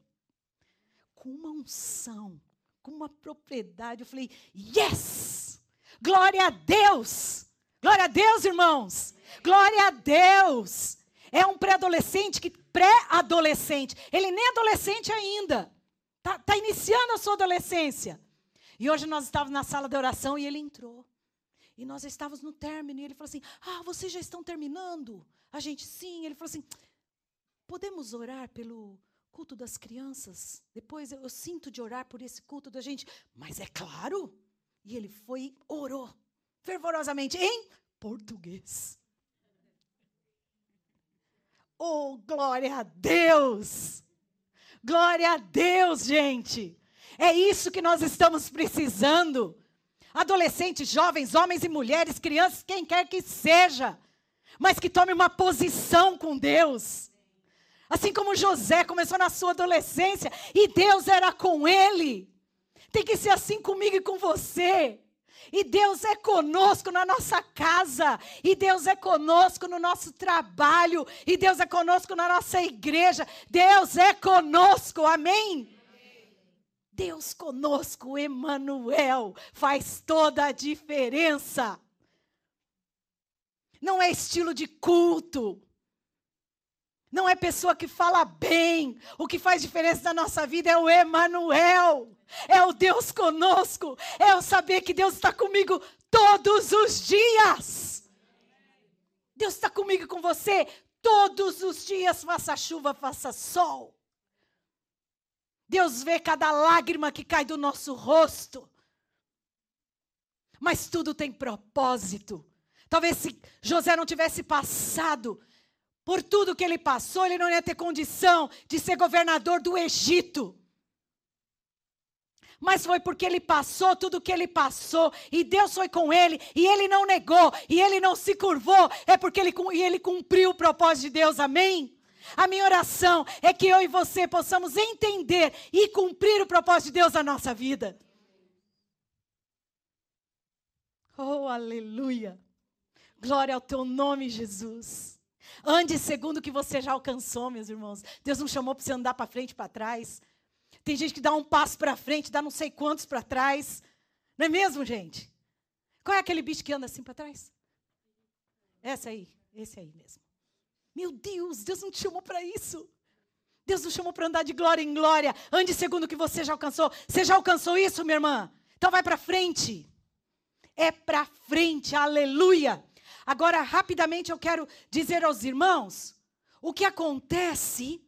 Com uma unção, com uma propriedade. Eu falei, yes! Glória a Deus! Glória a Deus, irmãos! Glória a Deus! É um pré-adolescente que pré-adolescente. Ele nem é adolescente ainda. Está tá iniciando a sua adolescência. E hoje nós estávamos na sala de oração e ele entrou. E nós estávamos no término, e ele falou assim: Ah, vocês já estão terminando? A gente, sim. Ele falou assim: Podemos orar pelo culto das crianças? Depois eu, eu sinto de orar por esse culto da gente. Mas é claro. E ele foi e orou fervorosamente em português. Oh, glória a Deus! Glória a Deus, gente! É isso que nós estamos precisando adolescentes, jovens, homens e mulheres, crianças, quem quer que seja, mas que tome uma posição com Deus. Assim como José começou na sua adolescência e Deus era com ele. Tem que ser assim comigo e com você. E Deus é conosco na nossa casa, e Deus é conosco no nosso trabalho, e Deus é conosco na nossa igreja. Deus é conosco, amém? Deus conosco, Emanuel, faz toda a diferença. Não é estilo de culto. Não é pessoa que fala bem. O que faz diferença na nossa vida é o Emanuel. É o Deus conosco. É o saber que Deus está comigo todos os dias. Deus está comigo com você todos os dias, faça chuva, faça sol. Deus vê cada lágrima que cai do nosso rosto. Mas tudo tem propósito. Talvez se José não tivesse passado por tudo que ele passou, ele não ia ter condição de ser governador do Egito. Mas foi porque ele passou tudo o que ele passou, e Deus foi com ele, e ele não negou, e ele não se curvou, é porque ele, ele cumpriu o propósito de Deus, amém? A minha oração é que eu e você possamos entender e cumprir o propósito de Deus na nossa vida. Oh, aleluia. Glória ao teu nome, Jesus. Ande segundo o que você já alcançou, meus irmãos. Deus não chamou para você andar para frente para trás. Tem gente que dá um passo para frente, dá não sei quantos para trás. Não é mesmo, gente? Qual é aquele bicho que anda assim para trás? Essa aí, esse aí mesmo. Meu Deus, Deus não te chamou para isso. Deus nos chamou para andar de glória em glória. Ande segundo o que você já alcançou. Você já alcançou isso, minha irmã? Então vai para frente. É para frente, aleluia. Agora, rapidamente, eu quero dizer aos irmãos o que acontece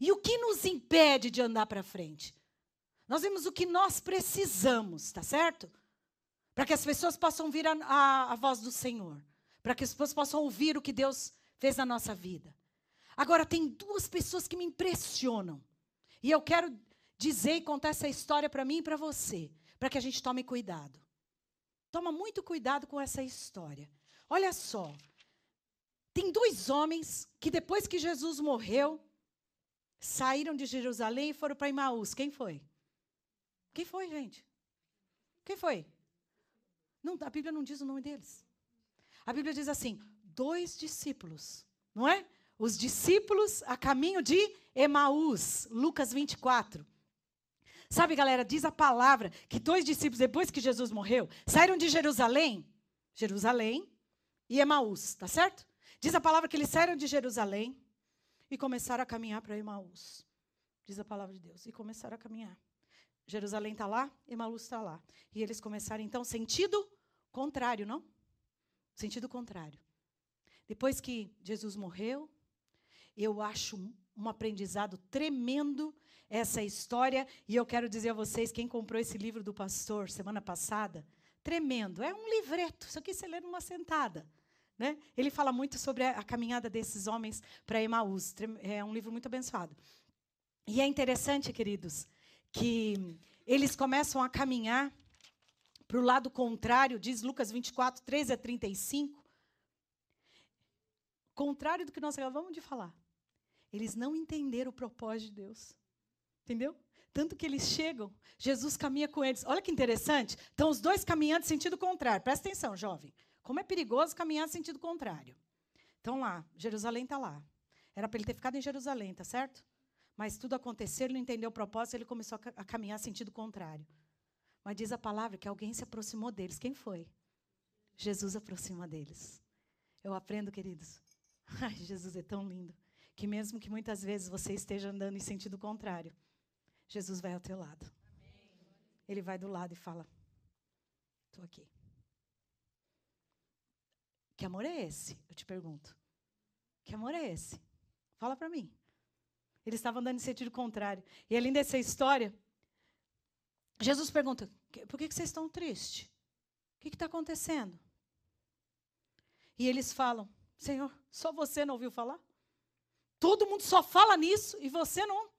e o que nos impede de andar para frente. Nós vimos o que nós precisamos, tá certo? Para que as pessoas possam ouvir a, a, a voz do Senhor. Para que as pessoas possam ouvir o que Deus fez na nossa vida. Agora, tem duas pessoas que me impressionam. E eu quero dizer e contar essa história para mim e para você, para que a gente tome cuidado. Toma muito cuidado com essa história. Olha só. Tem dois homens que depois que Jesus morreu, saíram de Jerusalém e foram para Imaús. Quem foi? Quem foi, gente? Quem foi? Não, a Bíblia não diz o nome deles. A Bíblia diz assim: dois discípulos, não é? Os discípulos a caminho de Emaús, Lucas 24. Sabe, galera, diz a palavra que dois discípulos, depois que Jesus morreu, saíram de Jerusalém, Jerusalém e Emaús, tá certo? Diz a palavra que eles saíram de Jerusalém e começaram a caminhar para Emaús. Diz a palavra de Deus. E começaram a caminhar. Jerusalém está lá, Emaús está lá. E eles começaram, então, sentido contrário, não? Sentido contrário. Depois que Jesus morreu, eu acho um aprendizado tremendo essa história. E eu quero dizer a vocês, quem comprou esse livro do pastor semana passada, tremendo. É um livreto, isso aqui você lê numa sentada. Né? Ele fala muito sobre a, caminhada desses homens para Emaús. É um livro muito abençoado. E é interessante, queridos, que eles começam a caminhar para o lado contrário, diz Lucas 24, 13 a 35. Contrário do que nós acabamos de falar. Eles não entenderam o propósito de Deus. Entendeu? Tanto que eles chegam, Jesus caminha com eles. Olha que interessante. Estão os dois caminhando sentido contrário. Presta atenção, jovem. Como é perigoso caminhar sentido contrário. Então lá, Jerusalém está lá. Era para ele ter ficado em Jerusalém, tá certo? Mas tudo aconteceu, ele não entendeu o propósito, ele começou a, caminhar sentido contrário. Mas diz a palavra que alguém se aproximou deles. Quem foi? Jesus aproxima deles. Eu aprendo, queridos. Ai, Jesus é tão lindo. Que mesmo que muitas vezes você esteja andando em sentido contrário, Jesus vai ao teu lado. Ele vai do lado e fala: Estou aqui. Que amor é esse? Eu te pergunto. Que amor é esse? Fala para mim. Eles estavam andando em sentido contrário. E além dessa história, Jesus pergunta: por que, vocês estão tristes? O que está acontecendo? E eles falam: Senhor, só você não ouviu falar? Todo mundo só fala nisso e você não.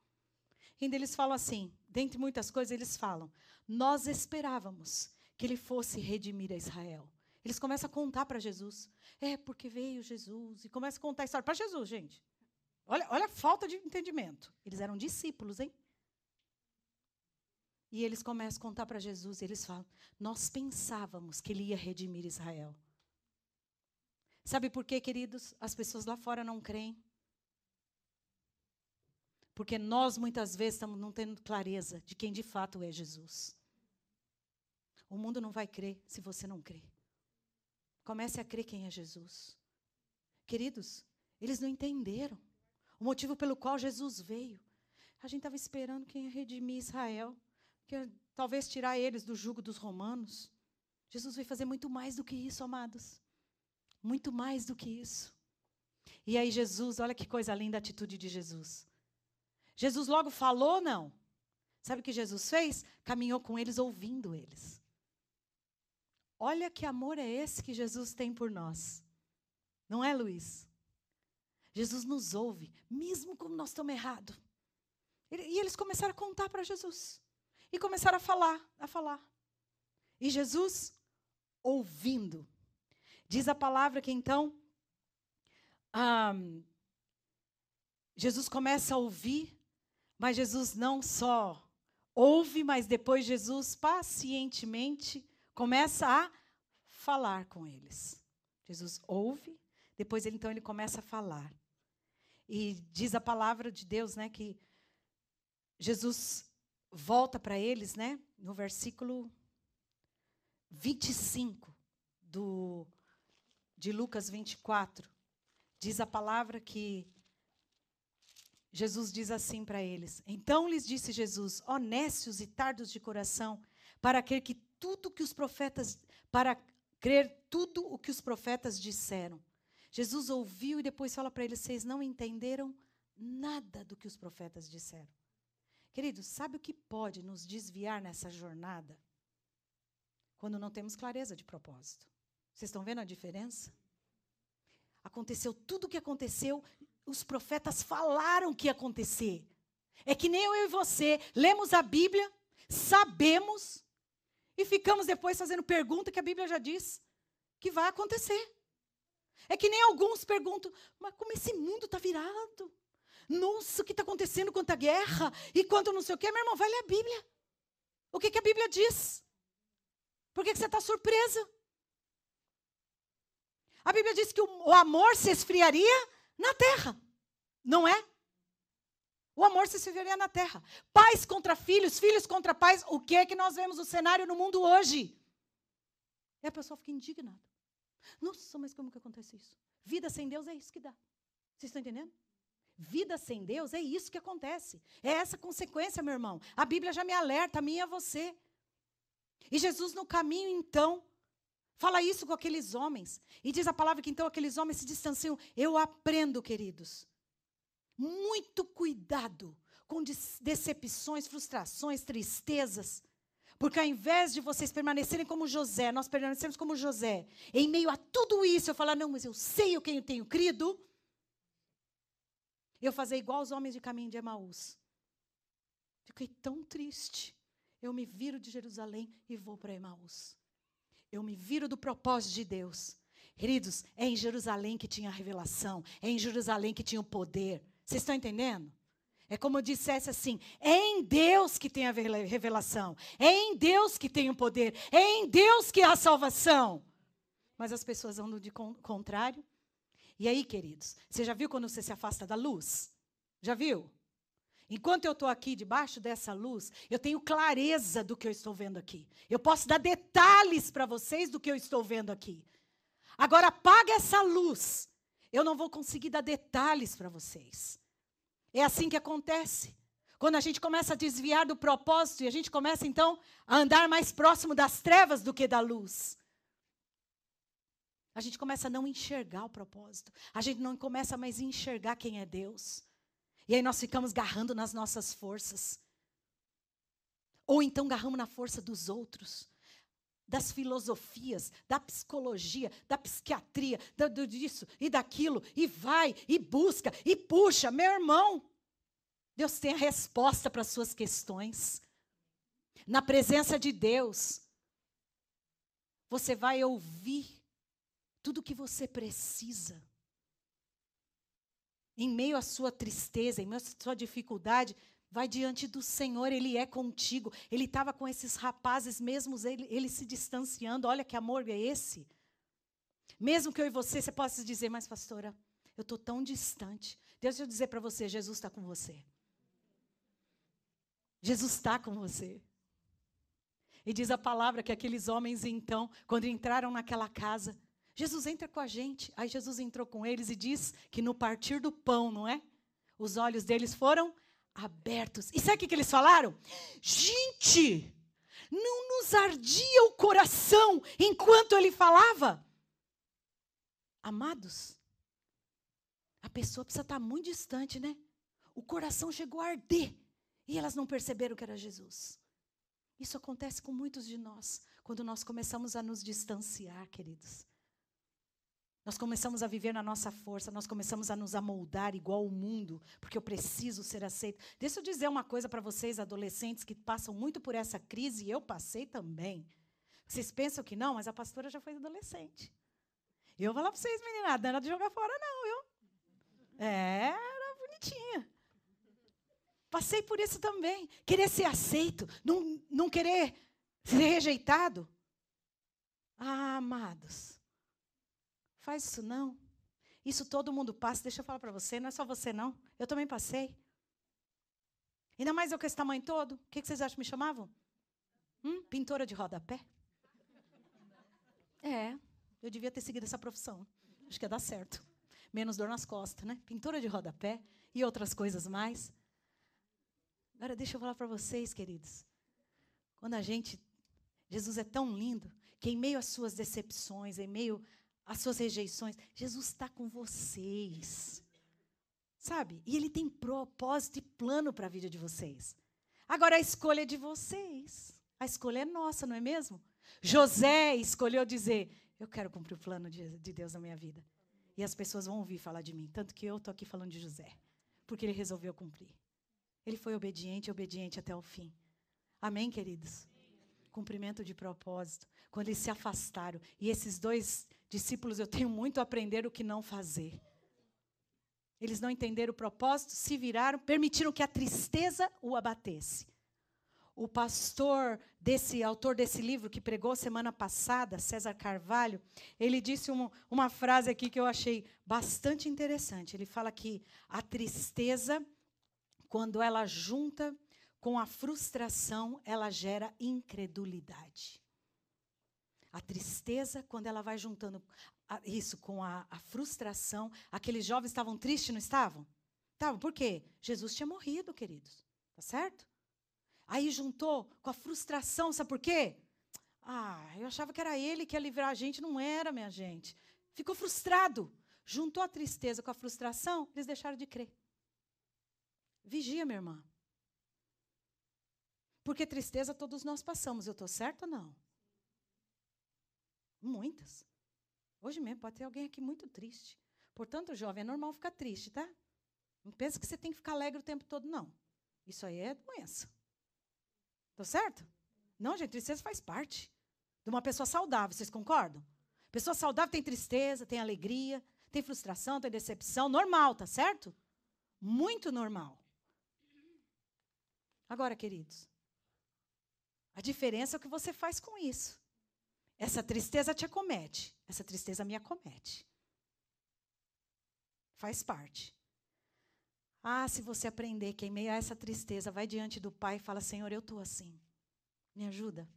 Ainda eles falam assim: dentre muitas coisas, eles falam: Nós esperávamos que ele fosse redimir a Israel. Eles começam a contar para Jesus. É porque veio Jesus. E começam a contar a história para Jesus, gente. Olha, olha a falta de entendimento. Eles eram discípulos, hein? E eles começam a contar para Jesus, e eles falam: Nós pensávamos que ele ia redimir Israel. Sabe por quê, queridos? As pessoas lá fora não creem. Porque nós muitas vezes estamos não tendo clareza de quem de fato é Jesus. O mundo não vai crer se você não crer. Comece a crer quem é Jesus. Queridos, eles não entenderam. O motivo pelo qual Jesus veio. A gente estava esperando quem ia redimir Israel, que talvez tirar eles do jugo dos romanos. Jesus veio fazer muito mais do que isso, amados. Muito mais do que isso. E aí Jesus, olha que coisa linda a atitude de Jesus. Jesus logo falou, não. Sabe o que Jesus fez? Caminhou com eles, ouvindo eles. Olha que amor é esse que Jesus tem por nós. Não é, Luiz? Jesus nos ouve, mesmo quando nós estamos errados. E eles começaram a contar para Jesus. E começaram a falar, a falar. E Jesus, ouvindo. Diz a palavra que então, um, Jesus começa a ouvir, mas Jesus não só ouve, mas depois Jesus pacientemente começa a falar com eles. Jesus ouve, depois ele, então ele começa a falar. E diz a palavra de Deus, né, que Jesus volta para eles, né, no versículo 25 do de Lucas 24. Diz a palavra que Jesus diz assim para eles: Então lhes disse Jesus: honestos e tardos de coração, para crer que tudo que os profetas, para crer tudo o que os profetas disseram. Jesus ouviu e depois fala para eles: vocês não entenderam nada do que os profetas disseram. Queridos, sabe o que pode nos desviar nessa jornada? Quando não temos clareza de propósito. Vocês estão vendo a diferença? Aconteceu tudo o que aconteceu, os profetas falaram que ia acontecer. É que nem eu e você lemos a Bíblia, sabemos e ficamos depois fazendo pergunta que a Bíblia já diz que vai acontecer. É que nem alguns perguntam, mas como esse mundo está virado? Nossa, o que está acontecendo quanto a guerra? E quanto não sei o quê? Meu irmão, vai ler a Bíblia. O que, que a Bíblia diz? Por que, que você está surpresa? A Bíblia diz que o, o amor se esfriaria na terra, não é? O amor se esfriaria na terra. Pais contra filhos, filhos contra pais. O que é que nós vemos o cenário no mundo hoje? E a pessoa fica indignada. Nossa, mas como que acontece isso? Vida sem Deus é isso que dá. Vocês estão entendendo? Vida sem Deus é isso que acontece. É essa consequência, meu irmão. A Bíblia já me alerta, a mim e a você. E Jesus, no caminho, então, fala isso com aqueles homens. E diz a palavra que então aqueles homens se distanciam. Eu aprendo, queridos. Muito cuidado com decepções, frustrações, tristezas. Porque ao invés de vocês permanecerem como José, nós permanecemos como José, em meio a tudo isso, eu falar, não, mas eu sei o que eu tenho crido, eu fazer igual os homens de caminho de Emaús. Fiquei tão triste. Eu me viro de Jerusalém e vou para Emaús. Eu me viro do propósito de Deus. Queridos, é em Jerusalém que tinha a revelação, é em Jerusalém que tinha o poder. Vocês estão entendendo? É como eu dissesse assim: é em Deus que tem a revelação, é em Deus que tem o poder, é em Deus que há a salvação. Mas as pessoas andam de contrário. E aí, queridos, você já viu quando você se afasta da luz? Já viu? Enquanto eu estou aqui debaixo dessa luz, eu tenho clareza do que eu estou vendo aqui. Eu posso dar detalhes para vocês do que eu estou vendo aqui. Agora, apaga essa luz. Eu não vou conseguir dar detalhes para vocês. É assim que acontece. Quando a gente começa a desviar do propósito e a gente começa então a andar mais próximo das trevas do que da luz. A gente começa a não enxergar o propósito. A gente não começa mais a enxergar quem é Deus. E aí nós ficamos garrando nas nossas forças. Ou então garramos na força dos outros das filosofias, da psicologia, da psiquiatria, do, disso e daquilo, e vai, e busca, e puxa. Meu irmão, Deus tem a resposta para as suas questões. Na presença de Deus, você vai ouvir tudo o que você precisa. Em meio à sua tristeza, em meio à sua dificuldade, Vai diante do Senhor, Ele é contigo. Ele estava com esses rapazes, mesmo ele, ele se distanciando. Olha que amor é esse. Mesmo que eu e você, você possa dizer, mas pastora, eu estou tão distante. Deus eu dizer para você, Jesus está com você. Jesus está com você. E diz a palavra que aqueles homens, então, quando entraram naquela casa, Jesus entra com a gente. Aí Jesus entrou com eles e diz que no partir do pão, não é? Os olhos deles foram abertos. E sabe o que, eles falaram? Gente, não nos ardia o coração enquanto ele falava? Amados, a pessoa precisa estar muito distante, né? O coração chegou a arder e elas não perceberam que era Jesus. Isso acontece com muitos de nós, quando nós começamos a nos distanciar, queridos. Nós começamos a viver na nossa força, nós começamos a nos amoldar igual o mundo, porque eu preciso ser aceito. Deixa eu dizer uma coisa para vocês, adolescentes, que passam muito por essa crise, e eu passei também. Vocês pensam que não, mas a pastora já foi adolescente. E eu vou falar para vocês, menina, não era de jogar fora, não, viu? É, era bonitinha. Passei por isso também. Querer ser aceito, não, não querer ser rejeitado. Ah, amados. Faz isso não. Isso todo mundo passa. Deixa eu falar para você, não é só você não. Eu também passei. Ainda mais eu com esse tamanho todo. O que, vocês acham que me chamavam? Hum? Pintora de rodapé? É, eu devia ter seguido essa profissão. Acho que ia dar certo. Menos dor nas costas, né? Pintora de rodapé e outras coisas mais. Agora, deixa eu falar para vocês, queridos. Quando a gente. Jesus é tão lindo que, em meio às suas decepções, em meio as suas rejeições. Jesus está com vocês. Sabe? E Ele tem propósito e plano para a vida de vocês. Agora a escolha é de vocês. A escolha é nossa, não é mesmo? José escolheu dizer: Eu quero cumprir o plano de, de Deus na minha vida. E as pessoas vão ouvir falar de mim. Tanto que eu estou aqui falando de José. Porque ele resolveu cumprir. Ele foi obediente, obediente até o fim. Amém, queridos? Cumprimento de propósito. Quando eles se afastaram. E esses dois discípulos, eu tenho muito a aprender o que não fazer. Eles não entenderam o propósito, se viraram, permitiram que a tristeza o abatesse. O pastor desse autor desse livro que pregou semana passada, César Carvalho, ele disse uma, uma frase aqui que eu achei bastante interessante. Ele fala que a tristeza, quando ela junta com a frustração, ela gera incredulidade. A tristeza, quando ela vai juntando isso com a, a frustração, aqueles jovens estavam tristes, não estavam? Estavam, por quê? Jesus tinha morrido, queridos. Tá certo? Aí juntou com a frustração, sabe por quê? Ah, eu achava que era ele que ia livrar a gente, não era, minha gente. Ficou frustrado. Juntou a tristeza com a frustração, eles deixaram de crer. Vigia, minha irmã. Porque tristeza todos nós passamos. Eu estou certa ou não? Muitas. Hoje mesmo pode ter alguém aqui muito triste. Portanto, jovem, é normal ficar triste, tá? Não pensa que você tem que ficar alegre o tempo todo, não. Isso aí é doença. Tá certo? Não, gente, tristeza faz parte de uma pessoa saudável, vocês concordam? Pessoa saudável tem tristeza, tem alegria, tem frustração, tem decepção, normal, tá certo? Muito normal. Agora, queridos, a diferença é o que você faz com isso. Essa tristeza te acomete, essa tristeza me acomete. Faz parte. Ah, se você aprender que em meio a essa tristeza, vai diante do Pai e fala: Senhor, eu estou assim. Me ajuda.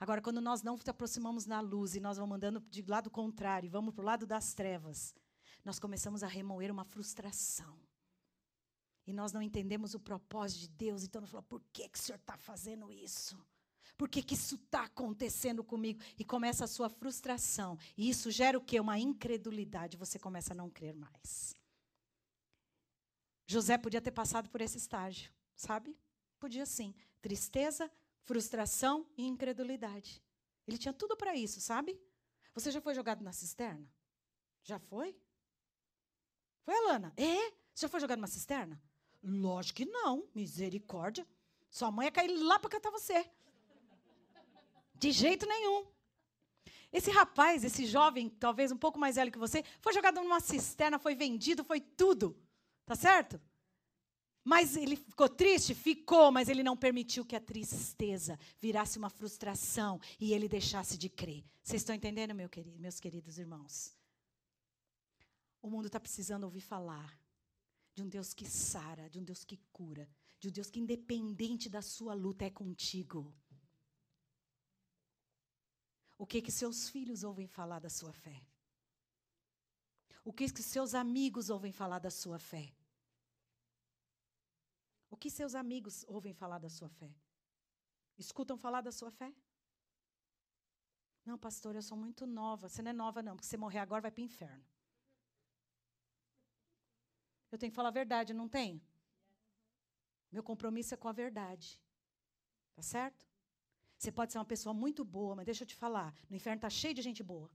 Agora, quando nós não nos aproximamos na luz e nós vamos andando de lado contrário, vamos para o lado das trevas, nós começamos a remoer uma frustração. E nós não entendemos o propósito de Deus, então nós falamos: por que, que o Senhor está fazendo isso? Por que, que isso está acontecendo comigo? E começa a sua frustração. E isso gera o quê? Uma incredulidade. Você começa a não crer mais. José podia ter passado por esse estágio, sabe? Podia sim. Tristeza, frustração e incredulidade. Ele tinha tudo para isso, sabe? Você já foi jogado na cisterna? Já foi? Foi, Alana? É? Você já foi jogado numa cisterna? Lógico que não. Misericórdia. Sua mãe ia cair lá para catar você. De jeito nenhum. Esse rapaz, esse jovem, talvez um pouco mais velho que você, foi jogado numa cisterna, foi vendido, foi tudo. Tá certo? Mas ele ficou triste? Ficou, mas ele não permitiu que a tristeza virasse uma frustração e ele deixasse de crer. Vocês estão entendendo, meu querido, meus queridos irmãos? O mundo está precisando ouvir falar de um Deus que sara, de um Deus que cura, de um Deus que, independente da sua luta, é contigo. O que que seus filhos ouvem falar da sua fé? O que que seus amigos ouvem falar da sua fé? O que seus amigos ouvem falar da sua fé? Escutam falar da sua fé? Não, pastor, eu sou muito nova. Você não é nova, não, porque você morrer agora vai para o inferno. Eu tenho que falar a verdade, não tenho? Meu compromisso é com a verdade. Tá certo? Você pode ser uma pessoa muito boa, mas deixa eu te falar, no inferno está cheio de gente boa.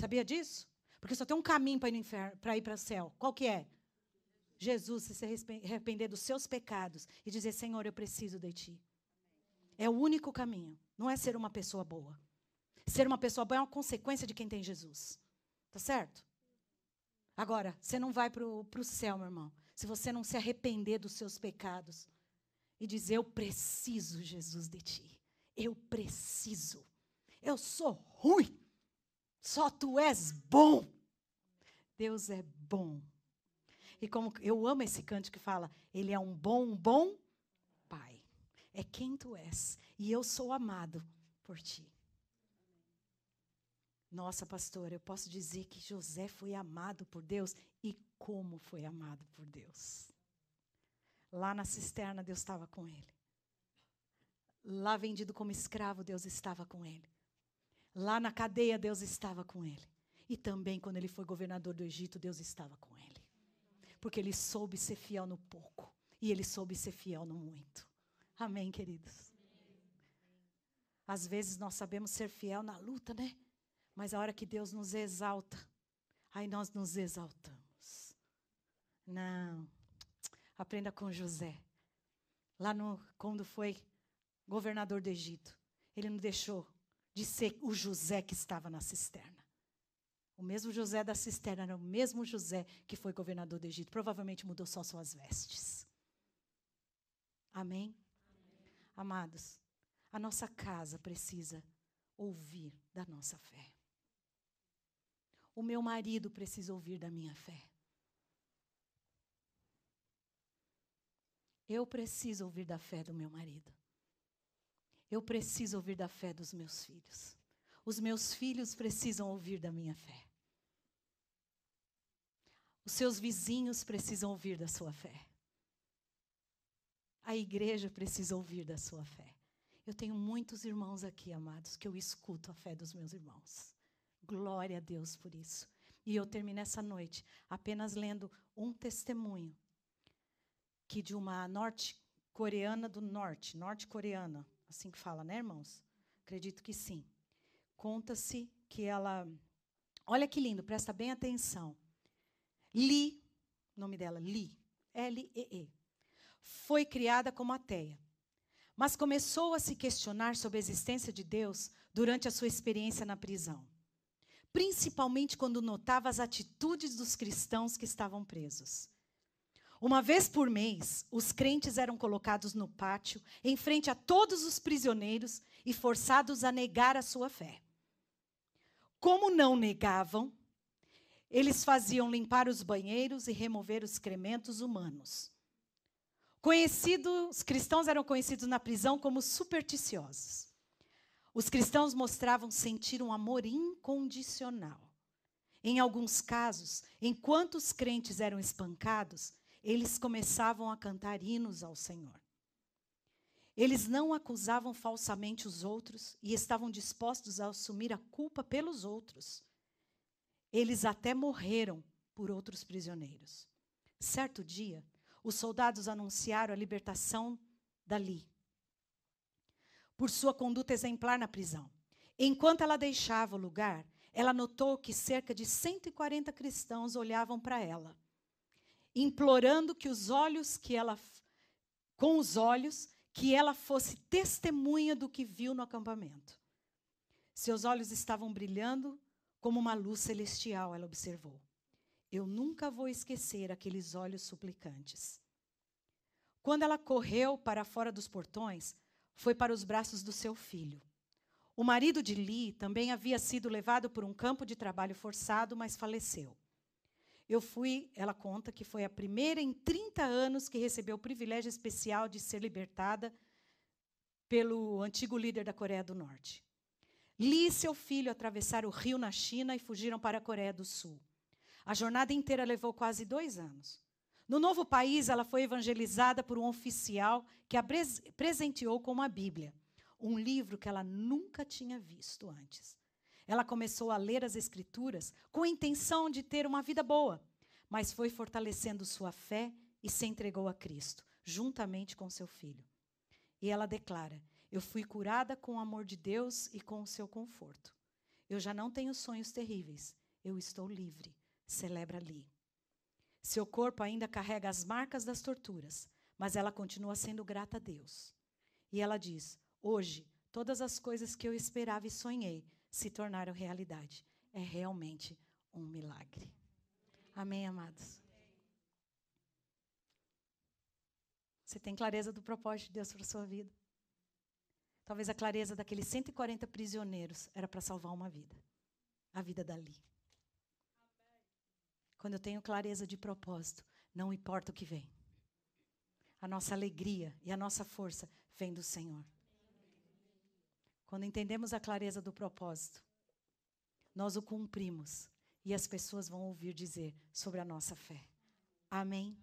Sabia disso? Porque só tem um caminho para ir, inferno, para ir para o céu. Qual que é? Jesus, se arrepender dos seus pecados e dizer, Senhor, eu preciso de Ti. É o único caminho. Não é ser uma pessoa boa. Ser uma pessoa boa é uma consequência de quem tem Jesus. Tá certo? Agora, você não vai para o céu, meu irmão, se você não se arrepender dos seus pecados e dizer, eu preciso, Jesus, de Ti. Eu preciso. Eu sou ruim. Só tu és bom. Deus é bom. E como eu amo esse canto que fala, ele é um bom, bom pai. É quem tu és. E eu sou amado por ti. Nossa, pastora, eu posso dizer que José foi amado por Deus e como foi amado por Deus. Lá na cisterna, Deus estava com ele. Lá vendido como escravo, Deus estava com ele. Lá na cadeia, Deus estava com ele. E também quando ele foi governador do Egito, Deus estava com ele. Porque ele soube ser fiel no pouco. E ele soube ser fiel no muito. Amém, queridos? Às vezes nós sabemos ser fiel na luta, né? Mas a hora que Deus nos exalta, aí nós nos exaltamos. Não. Aprenda com José. Lá no quando foi governador do Egito, ele não deixou de ser o José que estava na cisterna. O mesmo José da cisterna era o mesmo José que foi governador do Egito. Provavelmente mudou só suas vestes. Amém? Amém? Amados, a nossa casa precisa ouvir da nossa fé. O meu marido precisa ouvir da minha fé. Eu preciso ouvir da fé do meu marido. Eu preciso ouvir da fé dos meus filhos. Os meus filhos precisam ouvir da minha fé. Os seus vizinhos precisam ouvir da sua fé. A igreja precisa ouvir da sua fé. Eu tenho muitos irmãos aqui, amados, que eu escuto a fé dos meus irmãos. Glória a Deus por isso. E eu termino essa noite apenas lendo um testemunho que de uma norte-coreana do norte, norte-coreana, assim que fala, né, irmãos? Acredito que sim. Conta-se que ela. Olha que lindo, presta bem atenção. Li, nome dela, Li, L-E-E, foi criada como ateia, mas começou a se questionar sobre a existência de Deus durante a sua experiência na prisão principalmente quando notava as atitudes dos cristãos que estavam presos. Uma vez por mês, os crentes eram colocados no pátio, em frente a todos os prisioneiros e forçados a negar a sua fé. Como não negavam, eles faziam limpar os banheiros e remover os excrementos humanos. Conhecidos, os cristãos eram conhecidos na prisão como supersticiosos. Os cristãos mostravam sentir um amor incondicional. Em alguns casos, enquanto os crentes eram espancados, eles começavam a cantar hinos ao Senhor. Eles não acusavam falsamente os outros e estavam dispostos a assumir a culpa pelos outros. Eles até morreram por outros prisioneiros. Certo dia, os soldados anunciaram a libertação dali por sua conduta exemplar na prisão. Enquanto ela deixava o lugar, ela notou que cerca de 140 cristãos olhavam para ela, implorando que os olhos que ela com os olhos que ela fosse testemunha do que viu no acampamento. Seus olhos estavam brilhando como uma luz celestial, ela observou. Eu nunca vou esquecer aqueles olhos suplicantes. Quando ela correu para fora dos portões, foi para os braços do seu filho. O marido de Lee também havia sido levado por um campo de trabalho forçado, mas faleceu. Eu fui, ela conta que foi a primeira em 30 anos que recebeu o privilégio especial de ser libertada pelo antigo líder da Coreia do Norte. Lee e seu filho atravessaram o rio na China e fugiram para a Coreia do Sul. A jornada inteira levou quase dois anos. No novo país, ela foi evangelizada por um oficial que a presenteou com uma Bíblia, um livro que ela nunca tinha visto antes. Ela começou a ler as Escrituras com a intenção de ter uma vida boa, mas foi fortalecendo sua fé e se entregou a Cristo, juntamente com seu filho. E ela declara: Eu fui curada com o amor de Deus e com o seu conforto. Eu já não tenho sonhos terríveis, eu estou livre. Celebra ali. Seu corpo ainda carrega as marcas das torturas, mas ela continua sendo grata a Deus. E ela diz: Hoje, todas as coisas que eu esperava e sonhei se tornaram realidade. É realmente um milagre. Amém, amados? Você tem clareza do propósito de Deus para a sua vida? Talvez a clareza daqueles 140 prisioneiros era para salvar uma vida a vida dali. Quando eu tenho clareza de propósito, não importa o que vem. A nossa alegria e a nossa força vem do Senhor. Quando entendemos a clareza do propósito, nós o cumprimos e as pessoas vão ouvir dizer sobre a nossa fé. Amém.